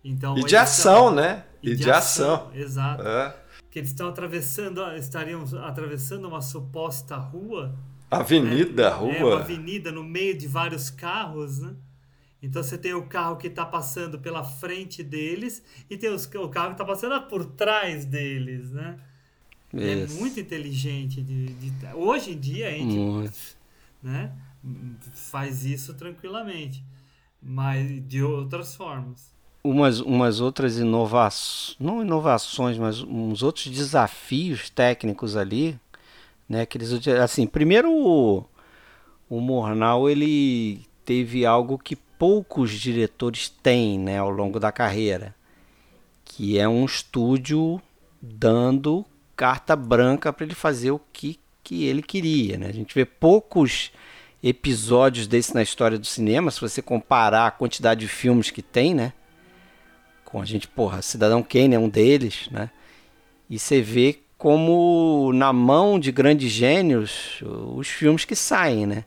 Então, e de ação, né? E, e de, de ação. ação. Exato. É. Que eles estão atravessando, estariam atravessando uma suposta rua. Avenida, né? rua. É, uma avenida no meio de vários carros, né? Então você tem o carro que está passando pela frente deles e tem os, o carro que está passando por trás deles, né? É muito inteligente. De, de, hoje em dia a gente né, faz isso tranquilamente, mas de outras formas. Umas, umas outras inovações, não inovações, mas uns outros desafios técnicos ali, né? Que eles, assim, primeiro o, o Mornal ele teve algo que poucos diretores têm, né, ao longo da carreira, que é um estúdio dando carta branca para ele fazer o que, que ele queria. Né? A gente vê poucos episódios desse na história do cinema, se você comparar a quantidade de filmes que tem, né? Com a gente, porra, Cidadão Kane é um deles, né? E você vê como na mão de grandes gênios os filmes que saem, né?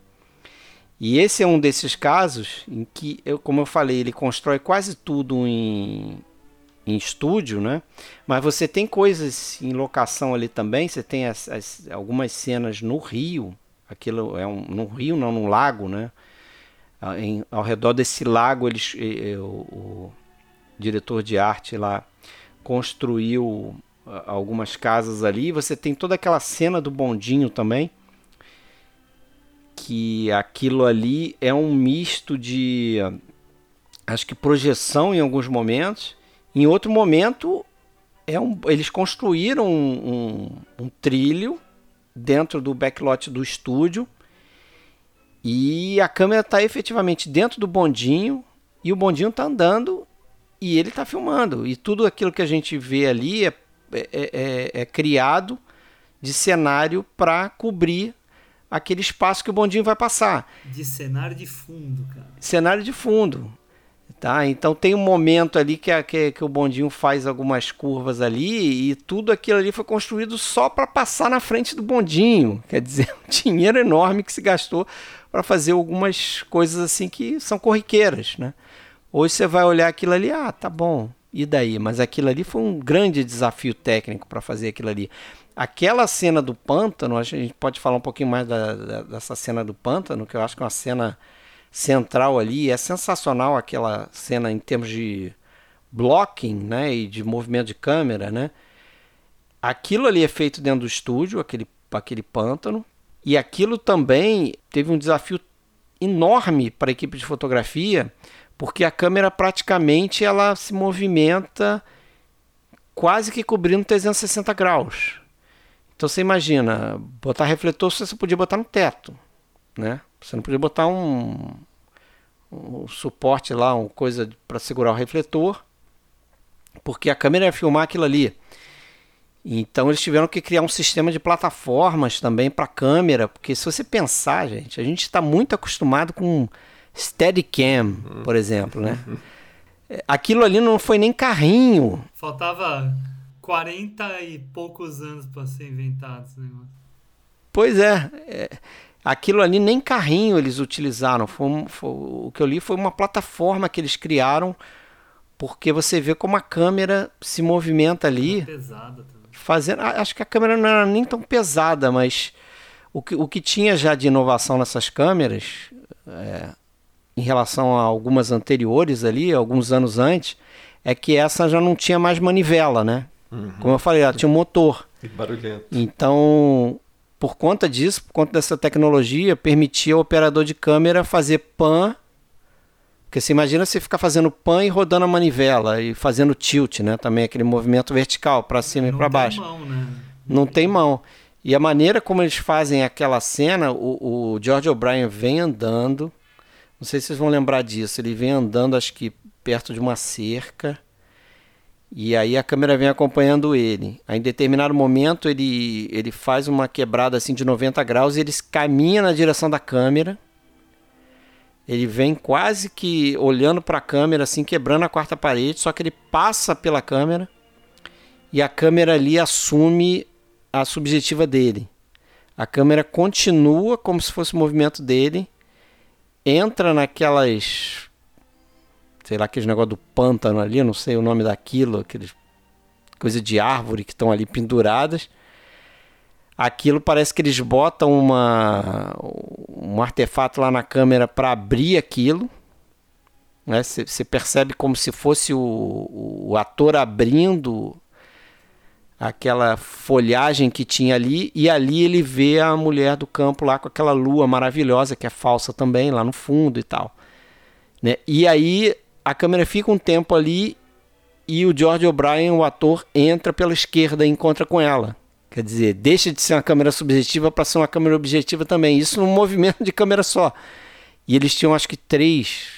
E esse é um desses casos em que, eu, como eu falei, ele constrói quase tudo em, em estúdio, né? Mas você tem coisas em locação ali também. Você tem as, as, algumas cenas no rio. Aquilo é um no rio, não no lago, né? Ah, em, ao redor desse lago, eles, o, o diretor de arte lá construiu ah, algumas casas ali. Você tem toda aquela cena do bondinho também. Que aquilo ali é um misto de. Acho que projeção em alguns momentos em outro momento, é um, eles construíram um, um, um trilho dentro do backlot do estúdio e a câmera está efetivamente dentro do bondinho e o bondinho está andando e ele está filmando. E tudo aquilo que a gente vê ali é, é, é, é criado de cenário para cobrir aquele espaço que o bondinho vai passar. De cenário de fundo, cara. Cenário de fundo. Tá? Então tem um momento ali que, a, que, que, o bondinho faz algumas curvas ali e tudo aquilo ali foi construído só para passar na frente do bondinho. Quer dizer, um dinheiro enorme que se gastou para fazer algumas coisas assim que são corriqueiras. Né? Hoje você vai olhar aquilo ali, ah, tá bom, e daí? Mas aquilo ali foi um grande desafio técnico para fazer aquilo ali. Aquela cena do pântano, a gente pode falar um pouquinho mais da, da, dessa cena do pântano, que eu acho que é uma cena central ali. É sensacional aquela cena em termos de blocking né, e de movimento de câmera. Né? Aquilo ali é feito dentro do estúdio, aquele, aquele pântano. E aquilo também teve um desafio enorme para a equipe de fotografia, porque a câmera praticamente ela se movimenta quase que cobrindo 360 graus. Então você imagina, botar refletor você podia botar no teto, né? Você não podia botar um, um suporte lá, uma coisa para segurar o refletor, porque a câmera ia filmar aquilo ali. Então eles tiveram que criar um sistema de plataformas também para câmera, porque se você pensar, gente, a gente está muito acostumado com Steadicam, por exemplo, né? Aquilo ali não foi nem carrinho. Faltava 40 e poucos anos para ser inventado esse negócio. Pois é, é, aquilo ali nem carrinho eles utilizaram. Foi, foi, o que eu li foi uma plataforma que eles criaram, porque você vê como a câmera se movimenta ali. É pesada também. Fazendo, acho que a câmera não era nem tão pesada, mas o que, o que tinha já de inovação nessas câmeras, é, em relação a algumas anteriores ali, alguns anos antes, é que essa já não tinha mais manivela, né? Uhum. Como eu falei, ela tinha um motor. E barulhento. Então, por conta disso, por conta dessa tecnologia, permitia ao operador de câmera fazer pan. Porque você imagina você ficar fazendo pan e rodando a manivela e fazendo tilt, né? Também aquele movimento vertical para cima Não e para baixo. Mão, né? Não tem mão. E a maneira como eles fazem aquela cena, o, o George O'Brien vem andando. Não sei se vocês vão lembrar disso. Ele vem andando, acho que perto de uma cerca. E aí a câmera vem acompanhando ele. Aí, em determinado momento ele, ele faz uma quebrada assim de 90 graus e ele caminha na direção da câmera. Ele vem quase que olhando para a câmera assim, quebrando a quarta parede, só que ele passa pela câmera e a câmera ali assume a subjetiva dele. A câmera continua como se fosse o movimento dele, entra naquelas sei lá, aqueles negócio do pântano ali, não sei o nome daquilo, aqueles coisa de árvore que estão ali penduradas. Aquilo parece que eles botam uma, um artefato lá na câmera para abrir aquilo. Você né? percebe como se fosse o, o ator abrindo aquela folhagem que tinha ali, e ali ele vê a mulher do campo lá com aquela lua maravilhosa, que é falsa também, lá no fundo e tal. Né? E aí a câmera fica um tempo ali e o George O'Brien, o ator, entra pela esquerda e encontra com ela. Quer dizer, deixa de ser uma câmera subjetiva para ser uma câmera objetiva também. Isso num movimento de câmera só. E eles tinham acho que três,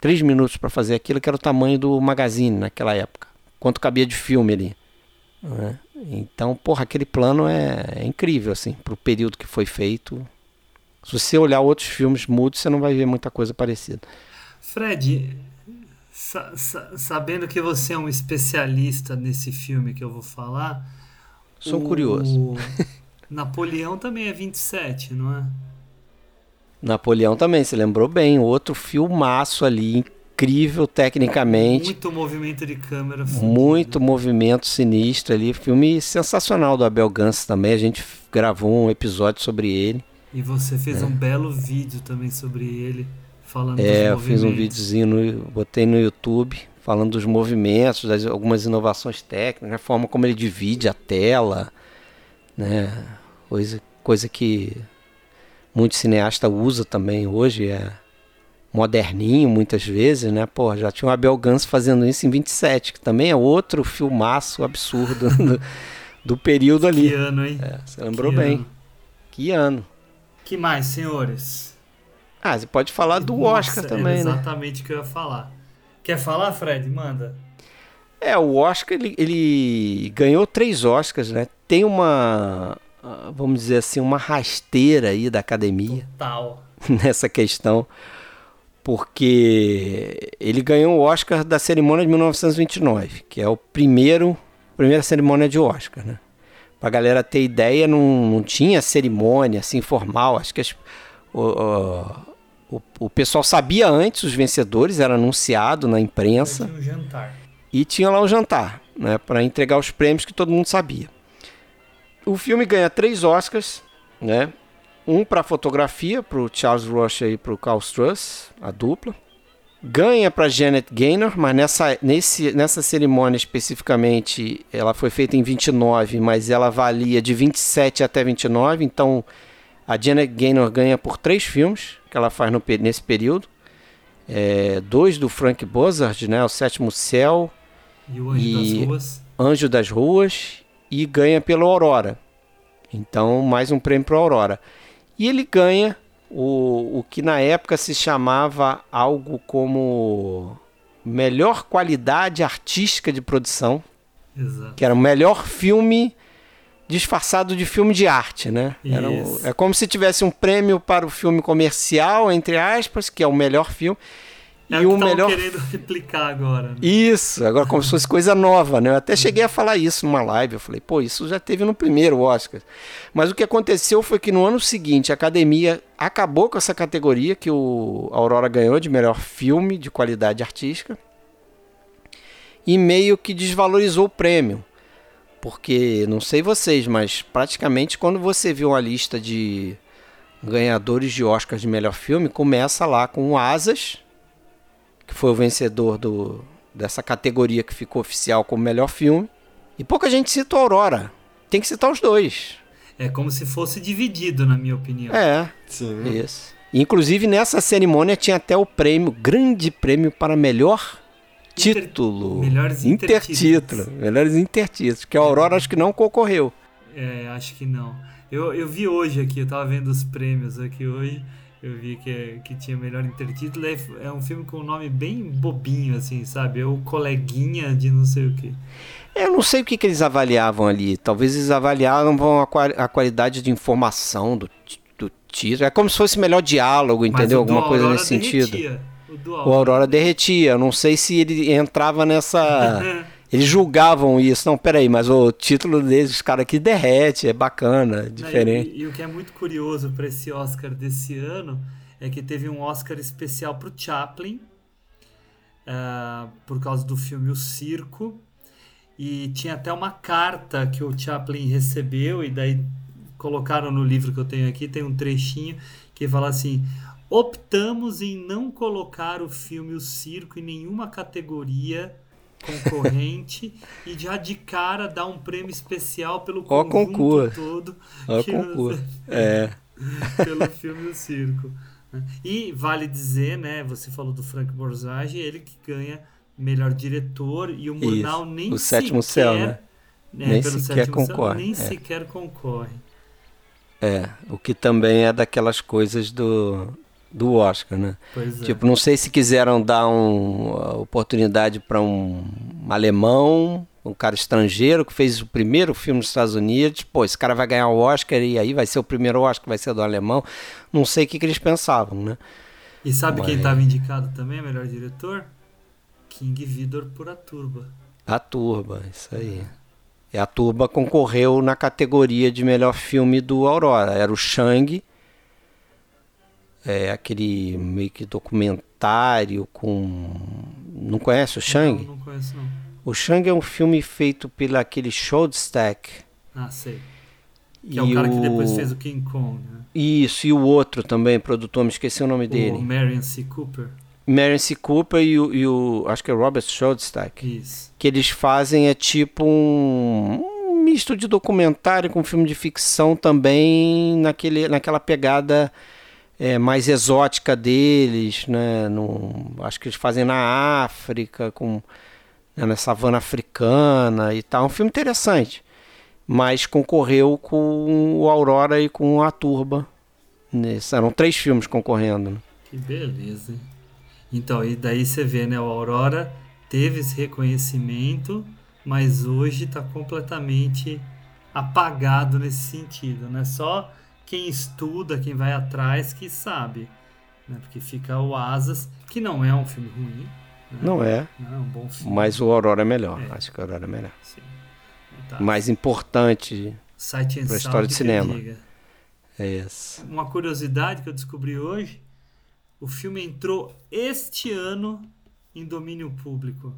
três minutos para fazer aquilo, que era o tamanho do magazine naquela época. Quanto cabia de filme ali. Né? Então, porra, aquele plano é, é incrível, assim, para o período que foi feito. Se você olhar outros filmes mudos, você não vai ver muita coisa parecida. Fred, Sa sabendo que você é um especialista nesse filme que eu vou falar. Sou o... curioso. Napoleão também é 27, não é? Napoleão também, você lembrou bem. Outro filmaço ali, incrível tecnicamente. Muito movimento de câmera. Muito movimento sinistro ali. Filme sensacional do Abel Gans também. A gente gravou um episódio sobre ele. E você fez é. um belo vídeo também sobre ele falando é, eu fiz um videozinho, no, botei no YouTube, falando dos movimentos, das algumas inovações técnicas, a forma como ele divide a tela, né? Coisa, coisa que muito cineasta usa também hoje, é moderninho muitas vezes, né? Pô, já tinha o Abel Gans fazendo isso em 27, que também é outro filmaço absurdo do, do período ali. Que ano, hein? É, você lembrou Que bem. ano. Que ano. Que mais, senhores? Ah, você pode falar do Nossa, Oscar era também, né? exatamente o que eu ia falar. Quer falar, Fred? Manda. É, o Oscar ele, ele ganhou três Oscars, né? Tem uma, ah, vamos dizer assim, uma rasteira aí da academia Tal. nessa questão, porque ele ganhou o Oscar da cerimônia de 1929, que é o primeiro, primeira cerimônia de Oscar, né? Pra galera ter ideia, não, não tinha cerimônia assim formal, acho que as- o, o, o, o pessoal sabia antes os vencedores, era anunciado na imprensa Tinha um jantar. e tinha lá o jantar, né, para entregar os prêmios que todo mundo sabia. O filme ganha três Oscars, né? Um para fotografia, para o Charles Rush e para o Carl Struss, a dupla. Ganha para Janet Gaynor, mas nessa, nesse, nessa cerimônia especificamente, ela foi feita em 29, mas ela valia de 27 até 29, então a Janet Gaynor ganha por três filmes que ela faz no, nesse período. É, dois do Frank Bozard, né, O Sétimo Céu, E o Anjo E- das Ruas. Anjo das Ruas e ganha pelo Aurora. Então, mais um prêmio para Aurora. E ele ganha o, o que na época se chamava algo como melhor qualidade artística de produção, Exato. que era o melhor filme disfarçado de filme de arte, né? Era o- Isso. é como se tivesse um prêmio para o filme comercial, entre aspas, que é o melhor filme, É e o o que tavam melhor querendo replicar agora. né? isso, agora como se fosse coisa nova, né? Eu até cheguei a falar isso numa live. Eu falei, pô, isso já teve no primeiro Oscar. Mas o que aconteceu foi que no ano seguinte a academia acabou com essa categoria que o Aurora ganhou de melhor filme de qualidade artística e meio que desvalorizou o prêmio. Porque, não sei vocês, mas praticamente quando você viu a lista de ganhadores de Oscar de melhor filme, começa lá com o Asas, que foi o vencedor do, dessa categoria que ficou oficial como melhor filme. E pouca gente cita o Aurora. Tem que citar os dois. É como se fosse dividido, na minha opinião. É, Sim. isso. Inclusive nessa cerimônia tinha até o prêmio, grande prêmio para melhor Inter- título. melhores intertítulo. intertítulos. Melhores intertítulos. Que a Aurora acho que não concorreu. É, acho que não. Eu, eu vi hoje aqui, eu tava vendo os prêmios aqui hoje. Eu vi que, que tinha melhor intertítulo. É, é um filme com um nome bem bobinho, assim, sabe? É o coleguinha de não sei o que. Eu não sei o que, que eles avaliavam ali. Talvez eles avaliavam a, a qualidade de informação do, do título. É como se fosse melhor diálogo, entendeu? Alguma coisa nesse sentido. derretia. O do O Aurora derretia. Eu não sei se ele entrava nessa. Eles julgavam isso. Não, peraí, mas o título deles, os caras aqui derrete, é bacana, Não, diferente. E, e o que é muito curioso para esse Oscar desse ano é que teve um Oscar especial pro Chaplin ah, por causa do filme O Circo e tinha até uma carta que o Chaplin recebeu e daí colocaram no livro que eu tenho aqui tem um trechinho que fala assim optamos em não colocar o filme O Circo em nenhuma categoria concorrente e já de cara dar um prêmio especial pelo conjunto concurso. todo que concurso. você- É. pelo filme O Circo. né? E vale dizer, né? Você falou do Frank Borzage, ele que ganha melhor diretor e o Murnau nem o Sétimo sequer, Céu, né? Nem pelo sequer Sétimo Céu, concorre, nem é. sequer concorre. É, o que também é daquelas coisas do, do Oscar, né? Pois é. Tipo, não sei se quiseram dar um, a oportunidade para um alemão, um cara estrangeiro que fez o primeiro filme nos Estados Unidos. Pô, esse cara vai ganhar o Oscar e aí vai ser o primeiro Oscar, vai ser do alemão. Não sei o que, que eles pensavam, né? E sabe quem Mas- estava indicado também, melhor diretor? King Vidor por A Turba. A Turba, isso aí. E a Turba concorreu na categoria de melhor filme do Aurora. Era o Shang, é aquele meio que documentário com. Não conhece o Shang? Não, não conheço não. O Shang é um filme feito pelo aquele Showstack. Ah, sei. Que é o cara que depois fez o King Kong, né? Isso, e o outro também, produtor, me esqueci o nome O dele. Marion C. Cooper. Marion C. Cooper e o, e o- Acho que é Robert Showstack. Isso. que eles fazem é tipo um, um misto de documentário com filme de ficção também naquele, naquela pegada é, mais exótica deles, né? No, acho que eles fazem na África, com, né, na savana africana e tal. Um filme interessante, mas concorreu com o Aurora e com a Turba. Nesse, eram três filmes concorrendo. Né? Que beleza. Então, e daí você vê, né? O Aurora teve esse reconhecimento, mas hoje está completamente apagado nesse sentido, né? Só quem estuda, quem vai atrás, que sabe. Né? Porque fica o Asas, que não é um filme ruim. né? Não é, Não é um bom filme. mas o Aurora é melhor. É. Acho que o Aurora é melhor. Sim. Tá. Mais importante pra Sound história de cinema. é esse. Uma curiosidade que eu descobri hoje: o filme entrou este ano em domínio público.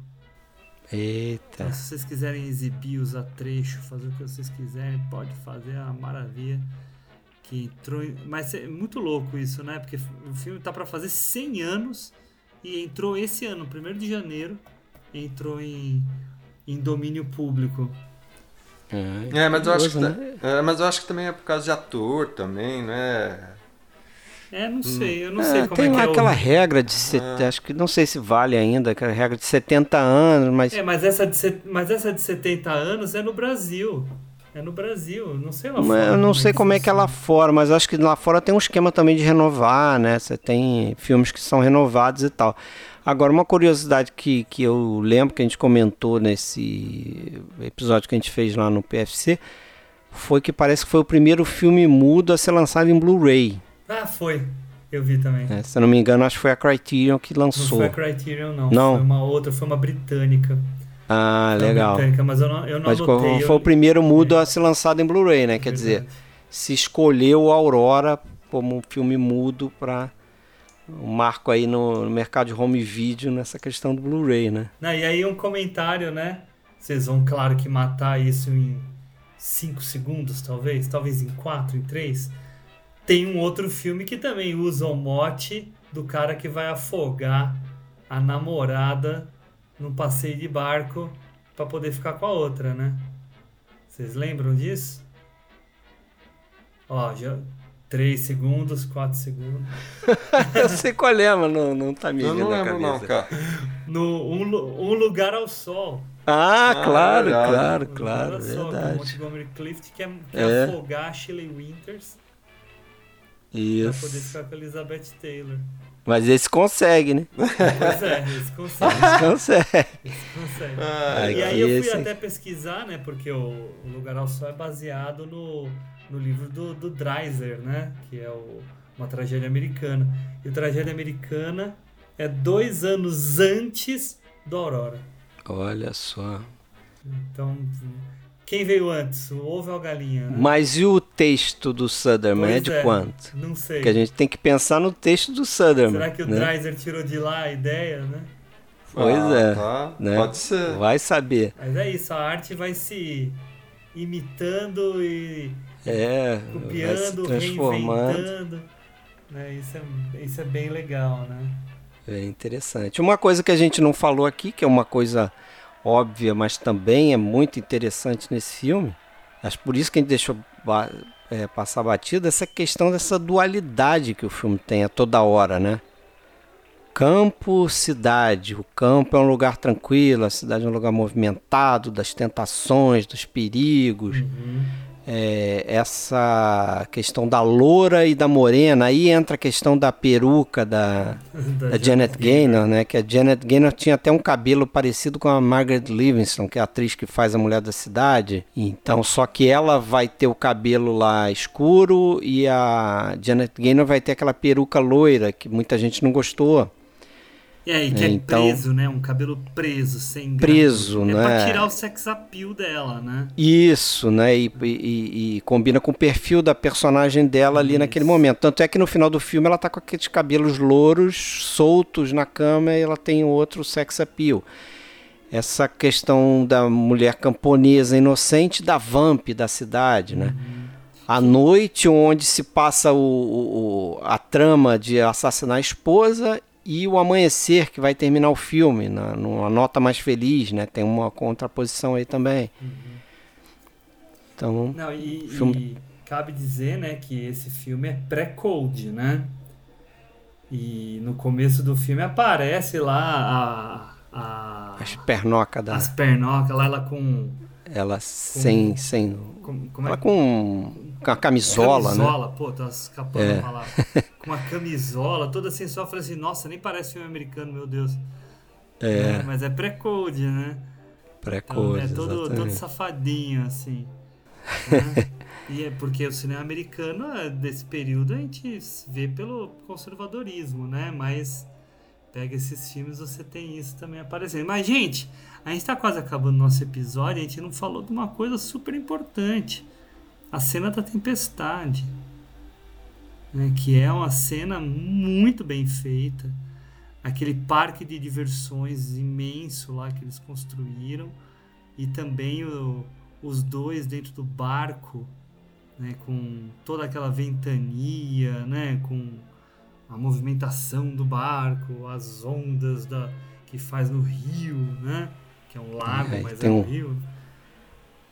Eita. Então, se vocês quiserem exibir, usar trecho, fazer o que vocês quiserem, pode fazer, é uma maravilha. Que entrou. em- Mas é muito louco isso, né? Porque o filme tá para fazer 100 anos e entrou esse ano, 1 de janeiro, entrou em, em domínio público. É, mas eu, acho que, Curioso, ta- é, mas eu acho que também é por causa de ator também, não é? É, não sei, eu não É, sei como tem é que lá é o- aquela regra de set... acho que não sei se vale ainda, aquela regra de 70 anos, mas É, mas essa, de, set- mas essa de 70 anos é no Brasil. É no Brasil, não sei lá fora. eu não sei como é que é lá fora, mas acho que lá fora tem um esquema também de renovar, né? Você tem filmes que são renovados e tal. Agora, uma curiosidade que, que eu lembro que a gente comentou nesse episódio que a gente fez lá no PFC foi que parece que foi o primeiro filme mudo a ser lançado em Blu-ray. Ah, foi. Eu vi também. né? Se eu não me engano, acho que foi a Criterion que Não lançou. foi a Criterion, não. Não? Foi uma outra, foi uma britânica. Ah, uma legal. mas eu não, eu não Mas anotei. foi, eu- o primeiro mudo a ser lançado em Blu-ray, né? Quer dizer, se escolheu Aurora como um filme mudo para um marco aí no, no mercado de home video nessa questão do Blu-ray, né? Não, e aí um comentário, né? Vocês vão, claro, que matar isso em 5 segundos, talvez. Talvez em 4, em 3. Tem um outro filme que também usa o mote do cara que vai afogar a namorada num passeio de barco pra poder ficar com a outra, né? Vocês lembram disso? Ó, já 3 segundos, 4 segundos. Eu sei qual é, mas não, não tá me vindo na lembro não, cabeça. cara. No um, um lugar ao sol. Ah, Ah, claro, verdade. claro, Um claro, lugar ao sol, com verdade. Montgomery Clift quer, quer É. afogar a Shirley Winters pra poder Isso. ficar com a Elizabeth Taylor. Mas esse consegue, né? Pois é, eles conseguem. Esse consegue. Eles conseguem. Ah, e aí eu fui esse- até pesquisar, né? Porque o, o Lugar ao Sol é baseado no, no livro do, do Dreiser, né? Que é o, uma tragédia americana. E o tragédia americana é dois anos antes do Aurora. Olha só. Então, quem veio antes? O ovo ou a galinha? Né? Mas e o texto do Suderman é de quanto? Não sei. Porque a gente tem que pensar no texto do Suderman. Será que o né? Dreiser tirou de lá a ideia, né? Pois Ah, é. tá. né? Pode ser. Vai saber. Mas é isso, a arte vai se imitando e É, copiando, transformando. reinventando. Né? Isso, é, isso é bem legal, né? É interessante. Uma coisa que a gente não falou aqui, que é uma coisa óbvia, mas também é muito interessante nesse filme, acho por isso que a gente deixou ba- é, passar batido, essa questão dessa dualidade que o filme tem a toda hora, né? Campo, cidade. O campo é um lugar tranquilo, a cidade é um lugar movimentado, das tentações, dos perigos. É, essa questão da loura e da morena, aí entra a questão da peruca da, da Janet Gaynor, né? Que a Janet Gaynor tinha até um cabelo parecido com a Margaret Livingston, que é a atriz que faz a Mulher da Cidade. Então, só que ela vai ter o cabelo lá escuro e a Janet Gaynor vai ter aquela peruca loira que muita gente não gostou. E aí, que É, é, então- preso, né? Um cabelo preso, sem Preso, graça. né? É pra tirar o sex appeal dela, né? Isso, né? E, e- e combina com o perfil da personagem dela ali naquele momento. Tanto é que no final do filme ela tá com aqueles cabelos louros, soltos na cama e ela tem outro sex appeal. Essa questão da mulher camponesa inocente da vamp da cidade, né? A noite onde se passa o- o- a trama de assassinar a esposa e o amanhecer que vai terminar o filme, na, numa nota mais feliz, né? Tem uma contraposição aí também. Então, Não, e, Filme- e cabe dizer, né, que esse filme é pré-code, né? E no começo do filme aparece lá a. a As pernocas da. as pernocas lá, ela com. Ela sem. sem com como é ela com, com a camisola, né? Camisola, pô, tá escapando É. a palavra. Com uma camisola, toda sensual. Eu falei assim, nossa, nem parece filme americano, meu Deus. É, Mas é pré-code, né? Então, pré-coisa. é todo, todo safadinho, assim. né? e é porque o cinema americano, é, desse período, a gente vê pelo conservadorismo, né? Mas pega esses filmes, você tem isso também aparecendo. Mas, gente, a gente tá quase acabando o nosso episódio, a gente não falou de uma coisa super importante. A cena da tempestade. Né? Que é uma cena muito bem feita. Aquele parque de diversões imenso lá que eles construíram. E também o, os dois dentro do barco, né? com toda aquela ventania, né? com a movimentação do barco, as ondas da, que faz no rio, né? que é um lago, É, mas é um- rio.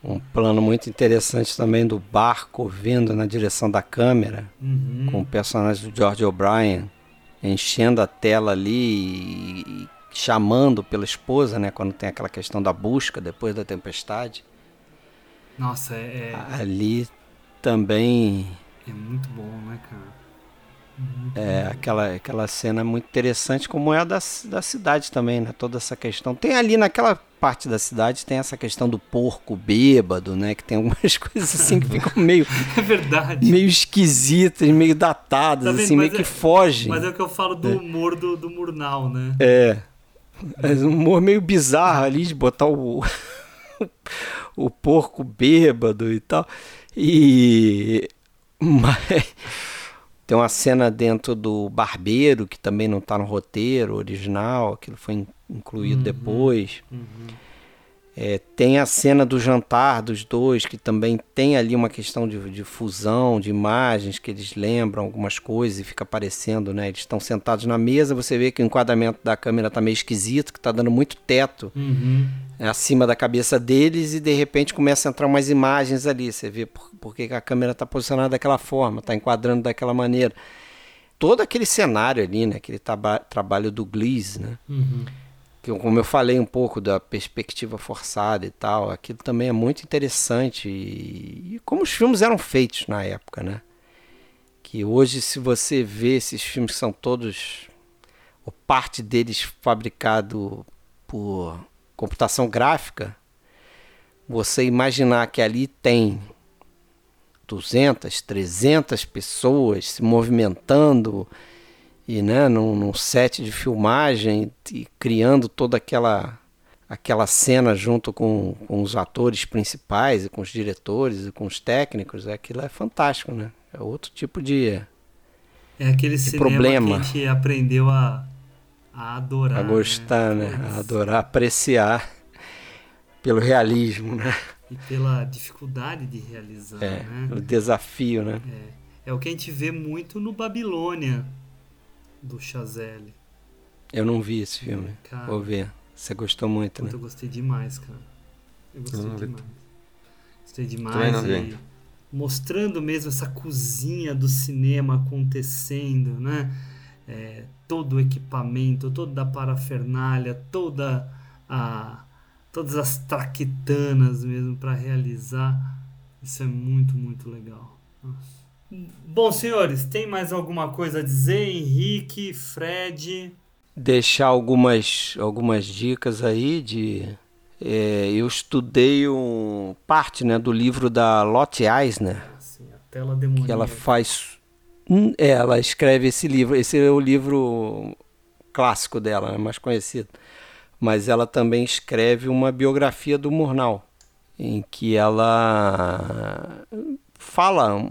Um plano muito interessante também do barco vindo na direção da câmera, Uhum. com o personagem do George O'Brien enchendo a tela ali e, chamando pela esposa, né? Quando tem aquela questão da busca depois da tempestade. Nossa, é, é, Ali também é muito bom, né, cara? Muito é bom. aquela, aquela cena muito interessante, como é a da, da cidade também, né? Toda essa questão. Tem ali naquela parte da cidade, tem essa questão do porco bêbado, né? Que tem algumas coisas assim que ficam meio, É verdade. meio esquisitas, meio datadas, Tá assim, meio Mas que é- fogem. Mas é o que eu falo do humor do, do Murnau, né? É. É um humor meio bizarro ali de botar o, o porco bêbado e tal. E. Mas. Tem uma cena dentro do barbeiro que também não está no roteiro original, aquilo foi in- incluído depois. É, tem a cena do jantar dos dois, que também tem ali uma questão de, de fusão, de imagens, que eles lembram algumas coisas e fica aparecendo, né? Eles estão sentados na mesa, você vê que o enquadramento da câmera tá meio esquisito, que tá dando muito teto Uhum. acima da cabeça deles e de repente começa a entrar umas imagens ali. Você vê por, por que que a câmera está posicionada daquela forma, está enquadrando daquela maneira. Todo aquele cenário ali, né? Aquele traba- trabalho do Glees, né? Uhum. Que como eu falei um pouco da perspectiva forçada e tal, aquilo também é muito interessante e, e como os filmes eram feitos na época, né? Que hoje se você vê esses filmes são todos ou parte deles fabricado por computação gráfica, você imaginar que ali tem 200, 300 pessoas se movimentando e né, num, num set de filmagem e criando toda aquela aquela cena junto com, com os atores principais e com os diretores e com os técnicos, aquilo é fantástico, né? É outro tipo de É aquele cinema problema. que a gente aprendeu a, a adorar. a gostar, né? A adorar, apreciar pelo realismo, né? E pela dificuldade de realizar, É, né? o desafio, né? É o que a gente vê muito no Babilônia, do Chazelle. Eu não vi esse filme. Cara. Vou ver. Você gostou muito, né? Eu gostei demais, cara. Eu gostei demais. Gostei demais. E mostrando mesmo essa cozinha do cinema acontecendo, né? É, todo o equipamento, toda a parafernália, toda a todas as traquitanas mesmo para realizar. Isso é muito, muito legal. Nossa. Bom, senhores, tem mais alguma coisa a dizer? Henrique, Fred? deixar algumas, algumas dicas aí de é, eu estudei um, parte né, do livro da Lotte Eisner a tela demoníaca. que ela faz Hum, é, ela escreve esse livro esse é o livro clássico dela né, mais conhecido mas ela também escreve uma biografia do Murnau em que ela fala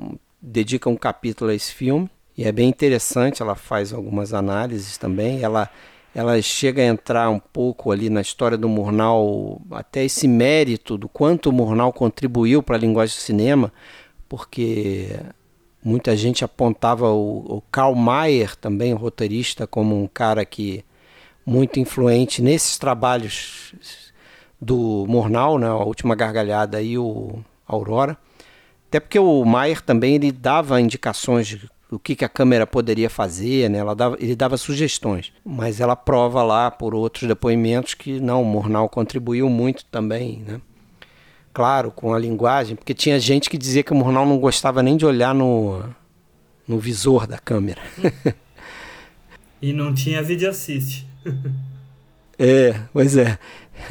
dedica um capítulo a esse filme e é bem interessante, ela faz algumas análises também. Ela, ela chega a entrar um pouco ali na história do Murnau, até esse mérito do quanto o Murnau contribuiu para a linguagem do cinema, porque muita gente apontava o, o Karl Mayer, também o roteirista, como um cara que muito influente nesses trabalhos do Murnau, né, a última gargalhada e o Aurora. Até porque o Maier também ele dava indicações de o que, que a câmera poderia fazer, né? Ela dava, ele dava sugestões, mas ela prova lá por outros depoimentos que não, o Murnau contribuiu muito também, né? Claro, com a linguagem, porque tinha gente que dizia que o Murnau não gostava nem de olhar no, no visor da câmera. e não tinha vídeo assist. é, pois é.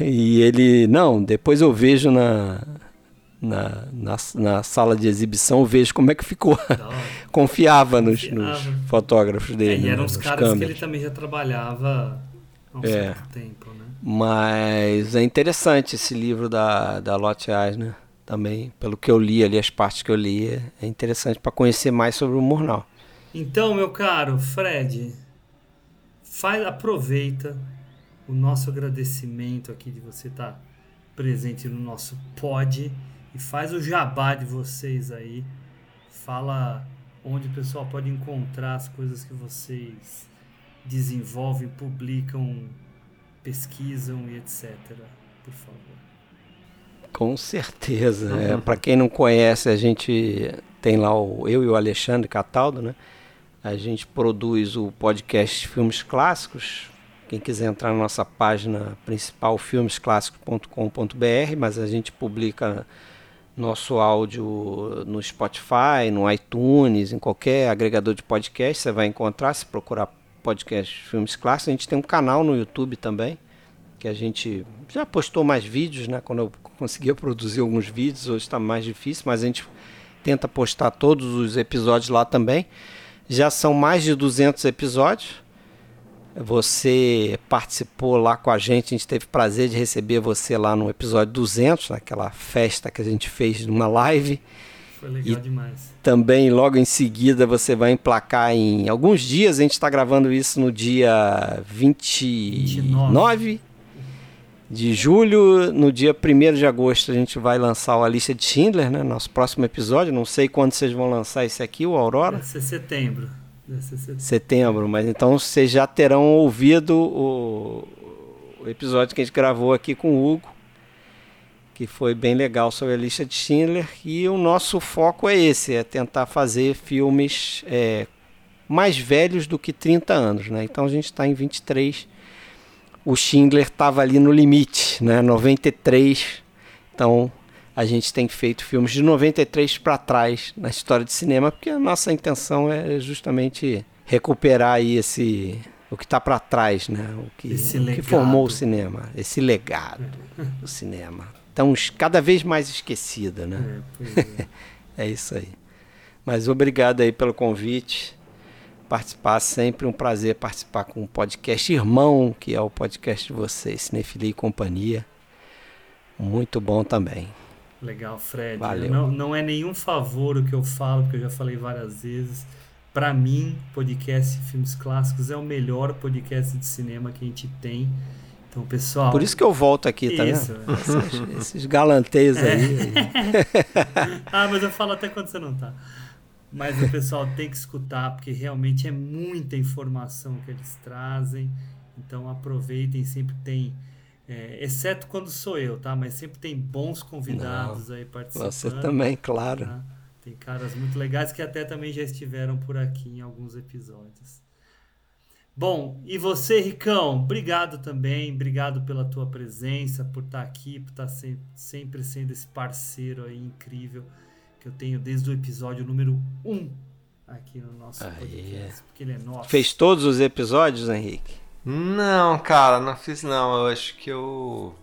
E ele, não, depois eu vejo na, na, na, na, sala de exibição, vejo como é que ficou. Confiava, nos, nos, fotógrafos dele. É, e eram os caras câmeras. que ele também já trabalhava há um é. certo tempo, né? Mas é interessante esse livro da, da Lotte Eisner também, pelo que eu li ali, as partes que eu li, é interessante para conhecer mais sobre o Murnau. Então, meu caro Fred, faz, aproveita o nosso agradecimento aqui de você estar tá presente no nosso pod e faz o jabá de vocês aí. Fala onde o pessoal pode encontrar as coisas que vocês desenvolvem, publicam, pesquisam e etc. Por favor. Com certeza. Uhum. É, Para quem não conhece, a gente tem lá o eu e o Alexandre Cataldo, né? A gente produz o podcast Filmes Clássicos. Quem quiser entrar na nossa página principal, filmesclássicos.com.br, mas a gente publica nosso áudio no Spotify, no iTunes, em qualquer agregador de podcast, você vai encontrar, se procurar podcast Filmes Clássicos. A gente tem um canal no YouTube também, que a gente já postou mais vídeos, né? Quando eu conseguia produzir alguns vídeos, hoje está mais difícil, mas a gente tenta postar todos os episódios lá também. Já são mais de 200 episódios. Você participou lá com a gente, a gente teve prazer de receber você lá no episódio 200, naquela festa que a gente fez numa live. Foi legal e demais. Também logo em seguida você vai emplacar em alguns dias, a gente está gravando isso no dia 29, 29 de julho. No dia 1 de agosto a gente vai lançar a lista de Schindler, né? Nosso próximo episódio. Não sei quando vocês vão lançar esse aqui, o Aurora. Vai ser setembro. Setembro, mas então vocês já terão ouvido o, o, episódio que a gente gravou aqui com o Hugo, que foi bem legal sobre a lista de Schindler. E o nosso foco é esse: é tentar fazer filmes é, mais velhos do que 30 anos. Né? Então a gente está em 23. O Schindler estava ali no limite, né? 93. Então a gente tem feito filmes de 93 para trás na história de cinema, porque a nossa intenção é justamente recuperar aí esse o que está para trás, né? O que, o que formou o cinema, esse legado do cinema. Então, cada vez mais esquecida, né? É, é. é isso aí. Mas obrigado aí pelo convite. Participar sempre um prazer participar com o podcast Irmão, que é o podcast de vocês, Cinefilia e Companhia. Muito bom também. Legal, Fred. Valeu. Não, não é nenhum favor o que eu falo, porque eu já falei várias vezes. Para mim, podcast Filmes Clássicos é o melhor podcast de cinema que a gente tem. Então, pessoal. Por isso que eu volto aqui, tá isso, vendo? Esses, esses galanteios é. aí. ah, mas eu falo até quando você não tá. Mas o pessoal tem que escutar, porque realmente é muita informação que eles trazem. Então aproveitem, sempre tem é, exceto quando sou eu, tá? Mas sempre tem bons convidados Não, aí participando. Você também, claro. Tá? Tem caras muito legais que até também já estiveram por aqui em alguns episódios. Bom, e você, Ricão? Obrigado também, obrigado pela tua presença, por estar aqui, por estar sempre sendo esse parceiro aí incrível que eu tenho desde o episódio número 1 um aqui no nosso podcast, porque ele é nosso. Fez todos os episódios, Henrique? Não, cara, não fiz não. Eu acho que eu.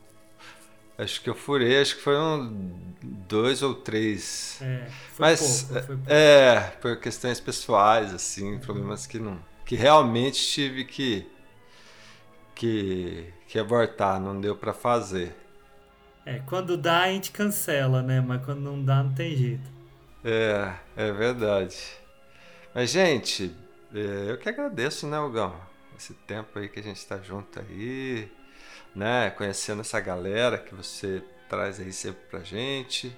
Acho que eu furei, acho que foi um dois ou três. É, Mas pouco, foi pouco. é, por questões pessoais, assim, problemas que não. Que realmente tive que. que. que abortar, não deu para fazer. É, quando dá a gente cancela, né? Mas quando não dá, não tem jeito. É, é verdade. Mas, gente, é, eu que agradeço, né, Hugão? Esse tempo aí que a gente está junto aí, né? Conhecendo essa galera que você traz aí sempre pra gente.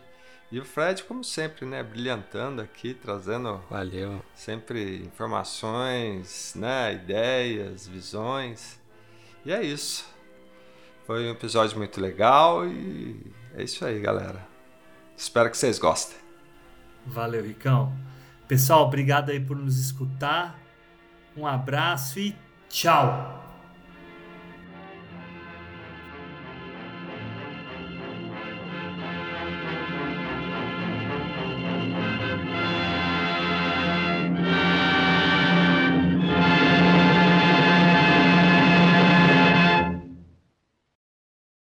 E o Fred, como sempre, né? Brilhantando aqui, trazendo Valeu. sempre informações, né? Ideias, visões. E é isso. Foi um episódio muito legal e é isso aí, galera. Espero que vocês gostem. Valeu, Ricão. Pessoal, obrigado aí por nos escutar. Um abraço e tchau!